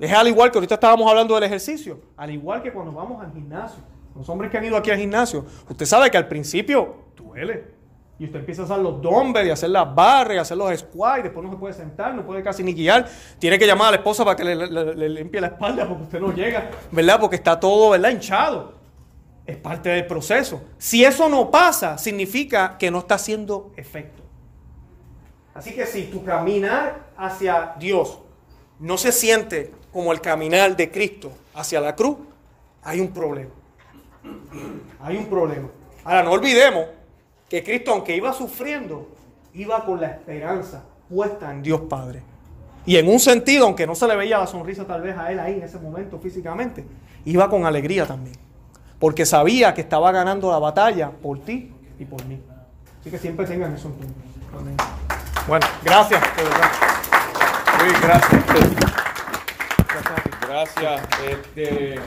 Es al igual que ahorita estábamos hablando del ejercicio, al igual que cuando vamos al gimnasio. Los hombres que han ido aquí al gimnasio, usted sabe que al principio duele. Y usted empieza a hacer los dumbbells y hacer las barras y hacer los squats y después no se puede sentar, no puede casi ni guiar. Tiene que llamar a la esposa para que le, limpie la espalda porque usted no llega, ¿verdad? Porque está todo, ¿verdad? Hinchado. Es parte del proceso. Si eso no pasa, significa que no está haciendo efecto. Así que si tu caminar hacia Dios no se siente como el caminar de Cristo hacia la cruz, hay un problema. Hay un problema. Ahora, no olvidemos que Cristo, aunque iba sufriendo, iba con la esperanza puesta en Dios Padre. Y en un sentido, aunque no se le veía la sonrisa tal vez a él ahí en ese momento físicamente, iba con alegría también. Porque sabía que estaba ganando la batalla por ti y por mí. Así que siempre tengan eso en cuenta. Bueno, gracias, Muy gracias. Gracias. Este,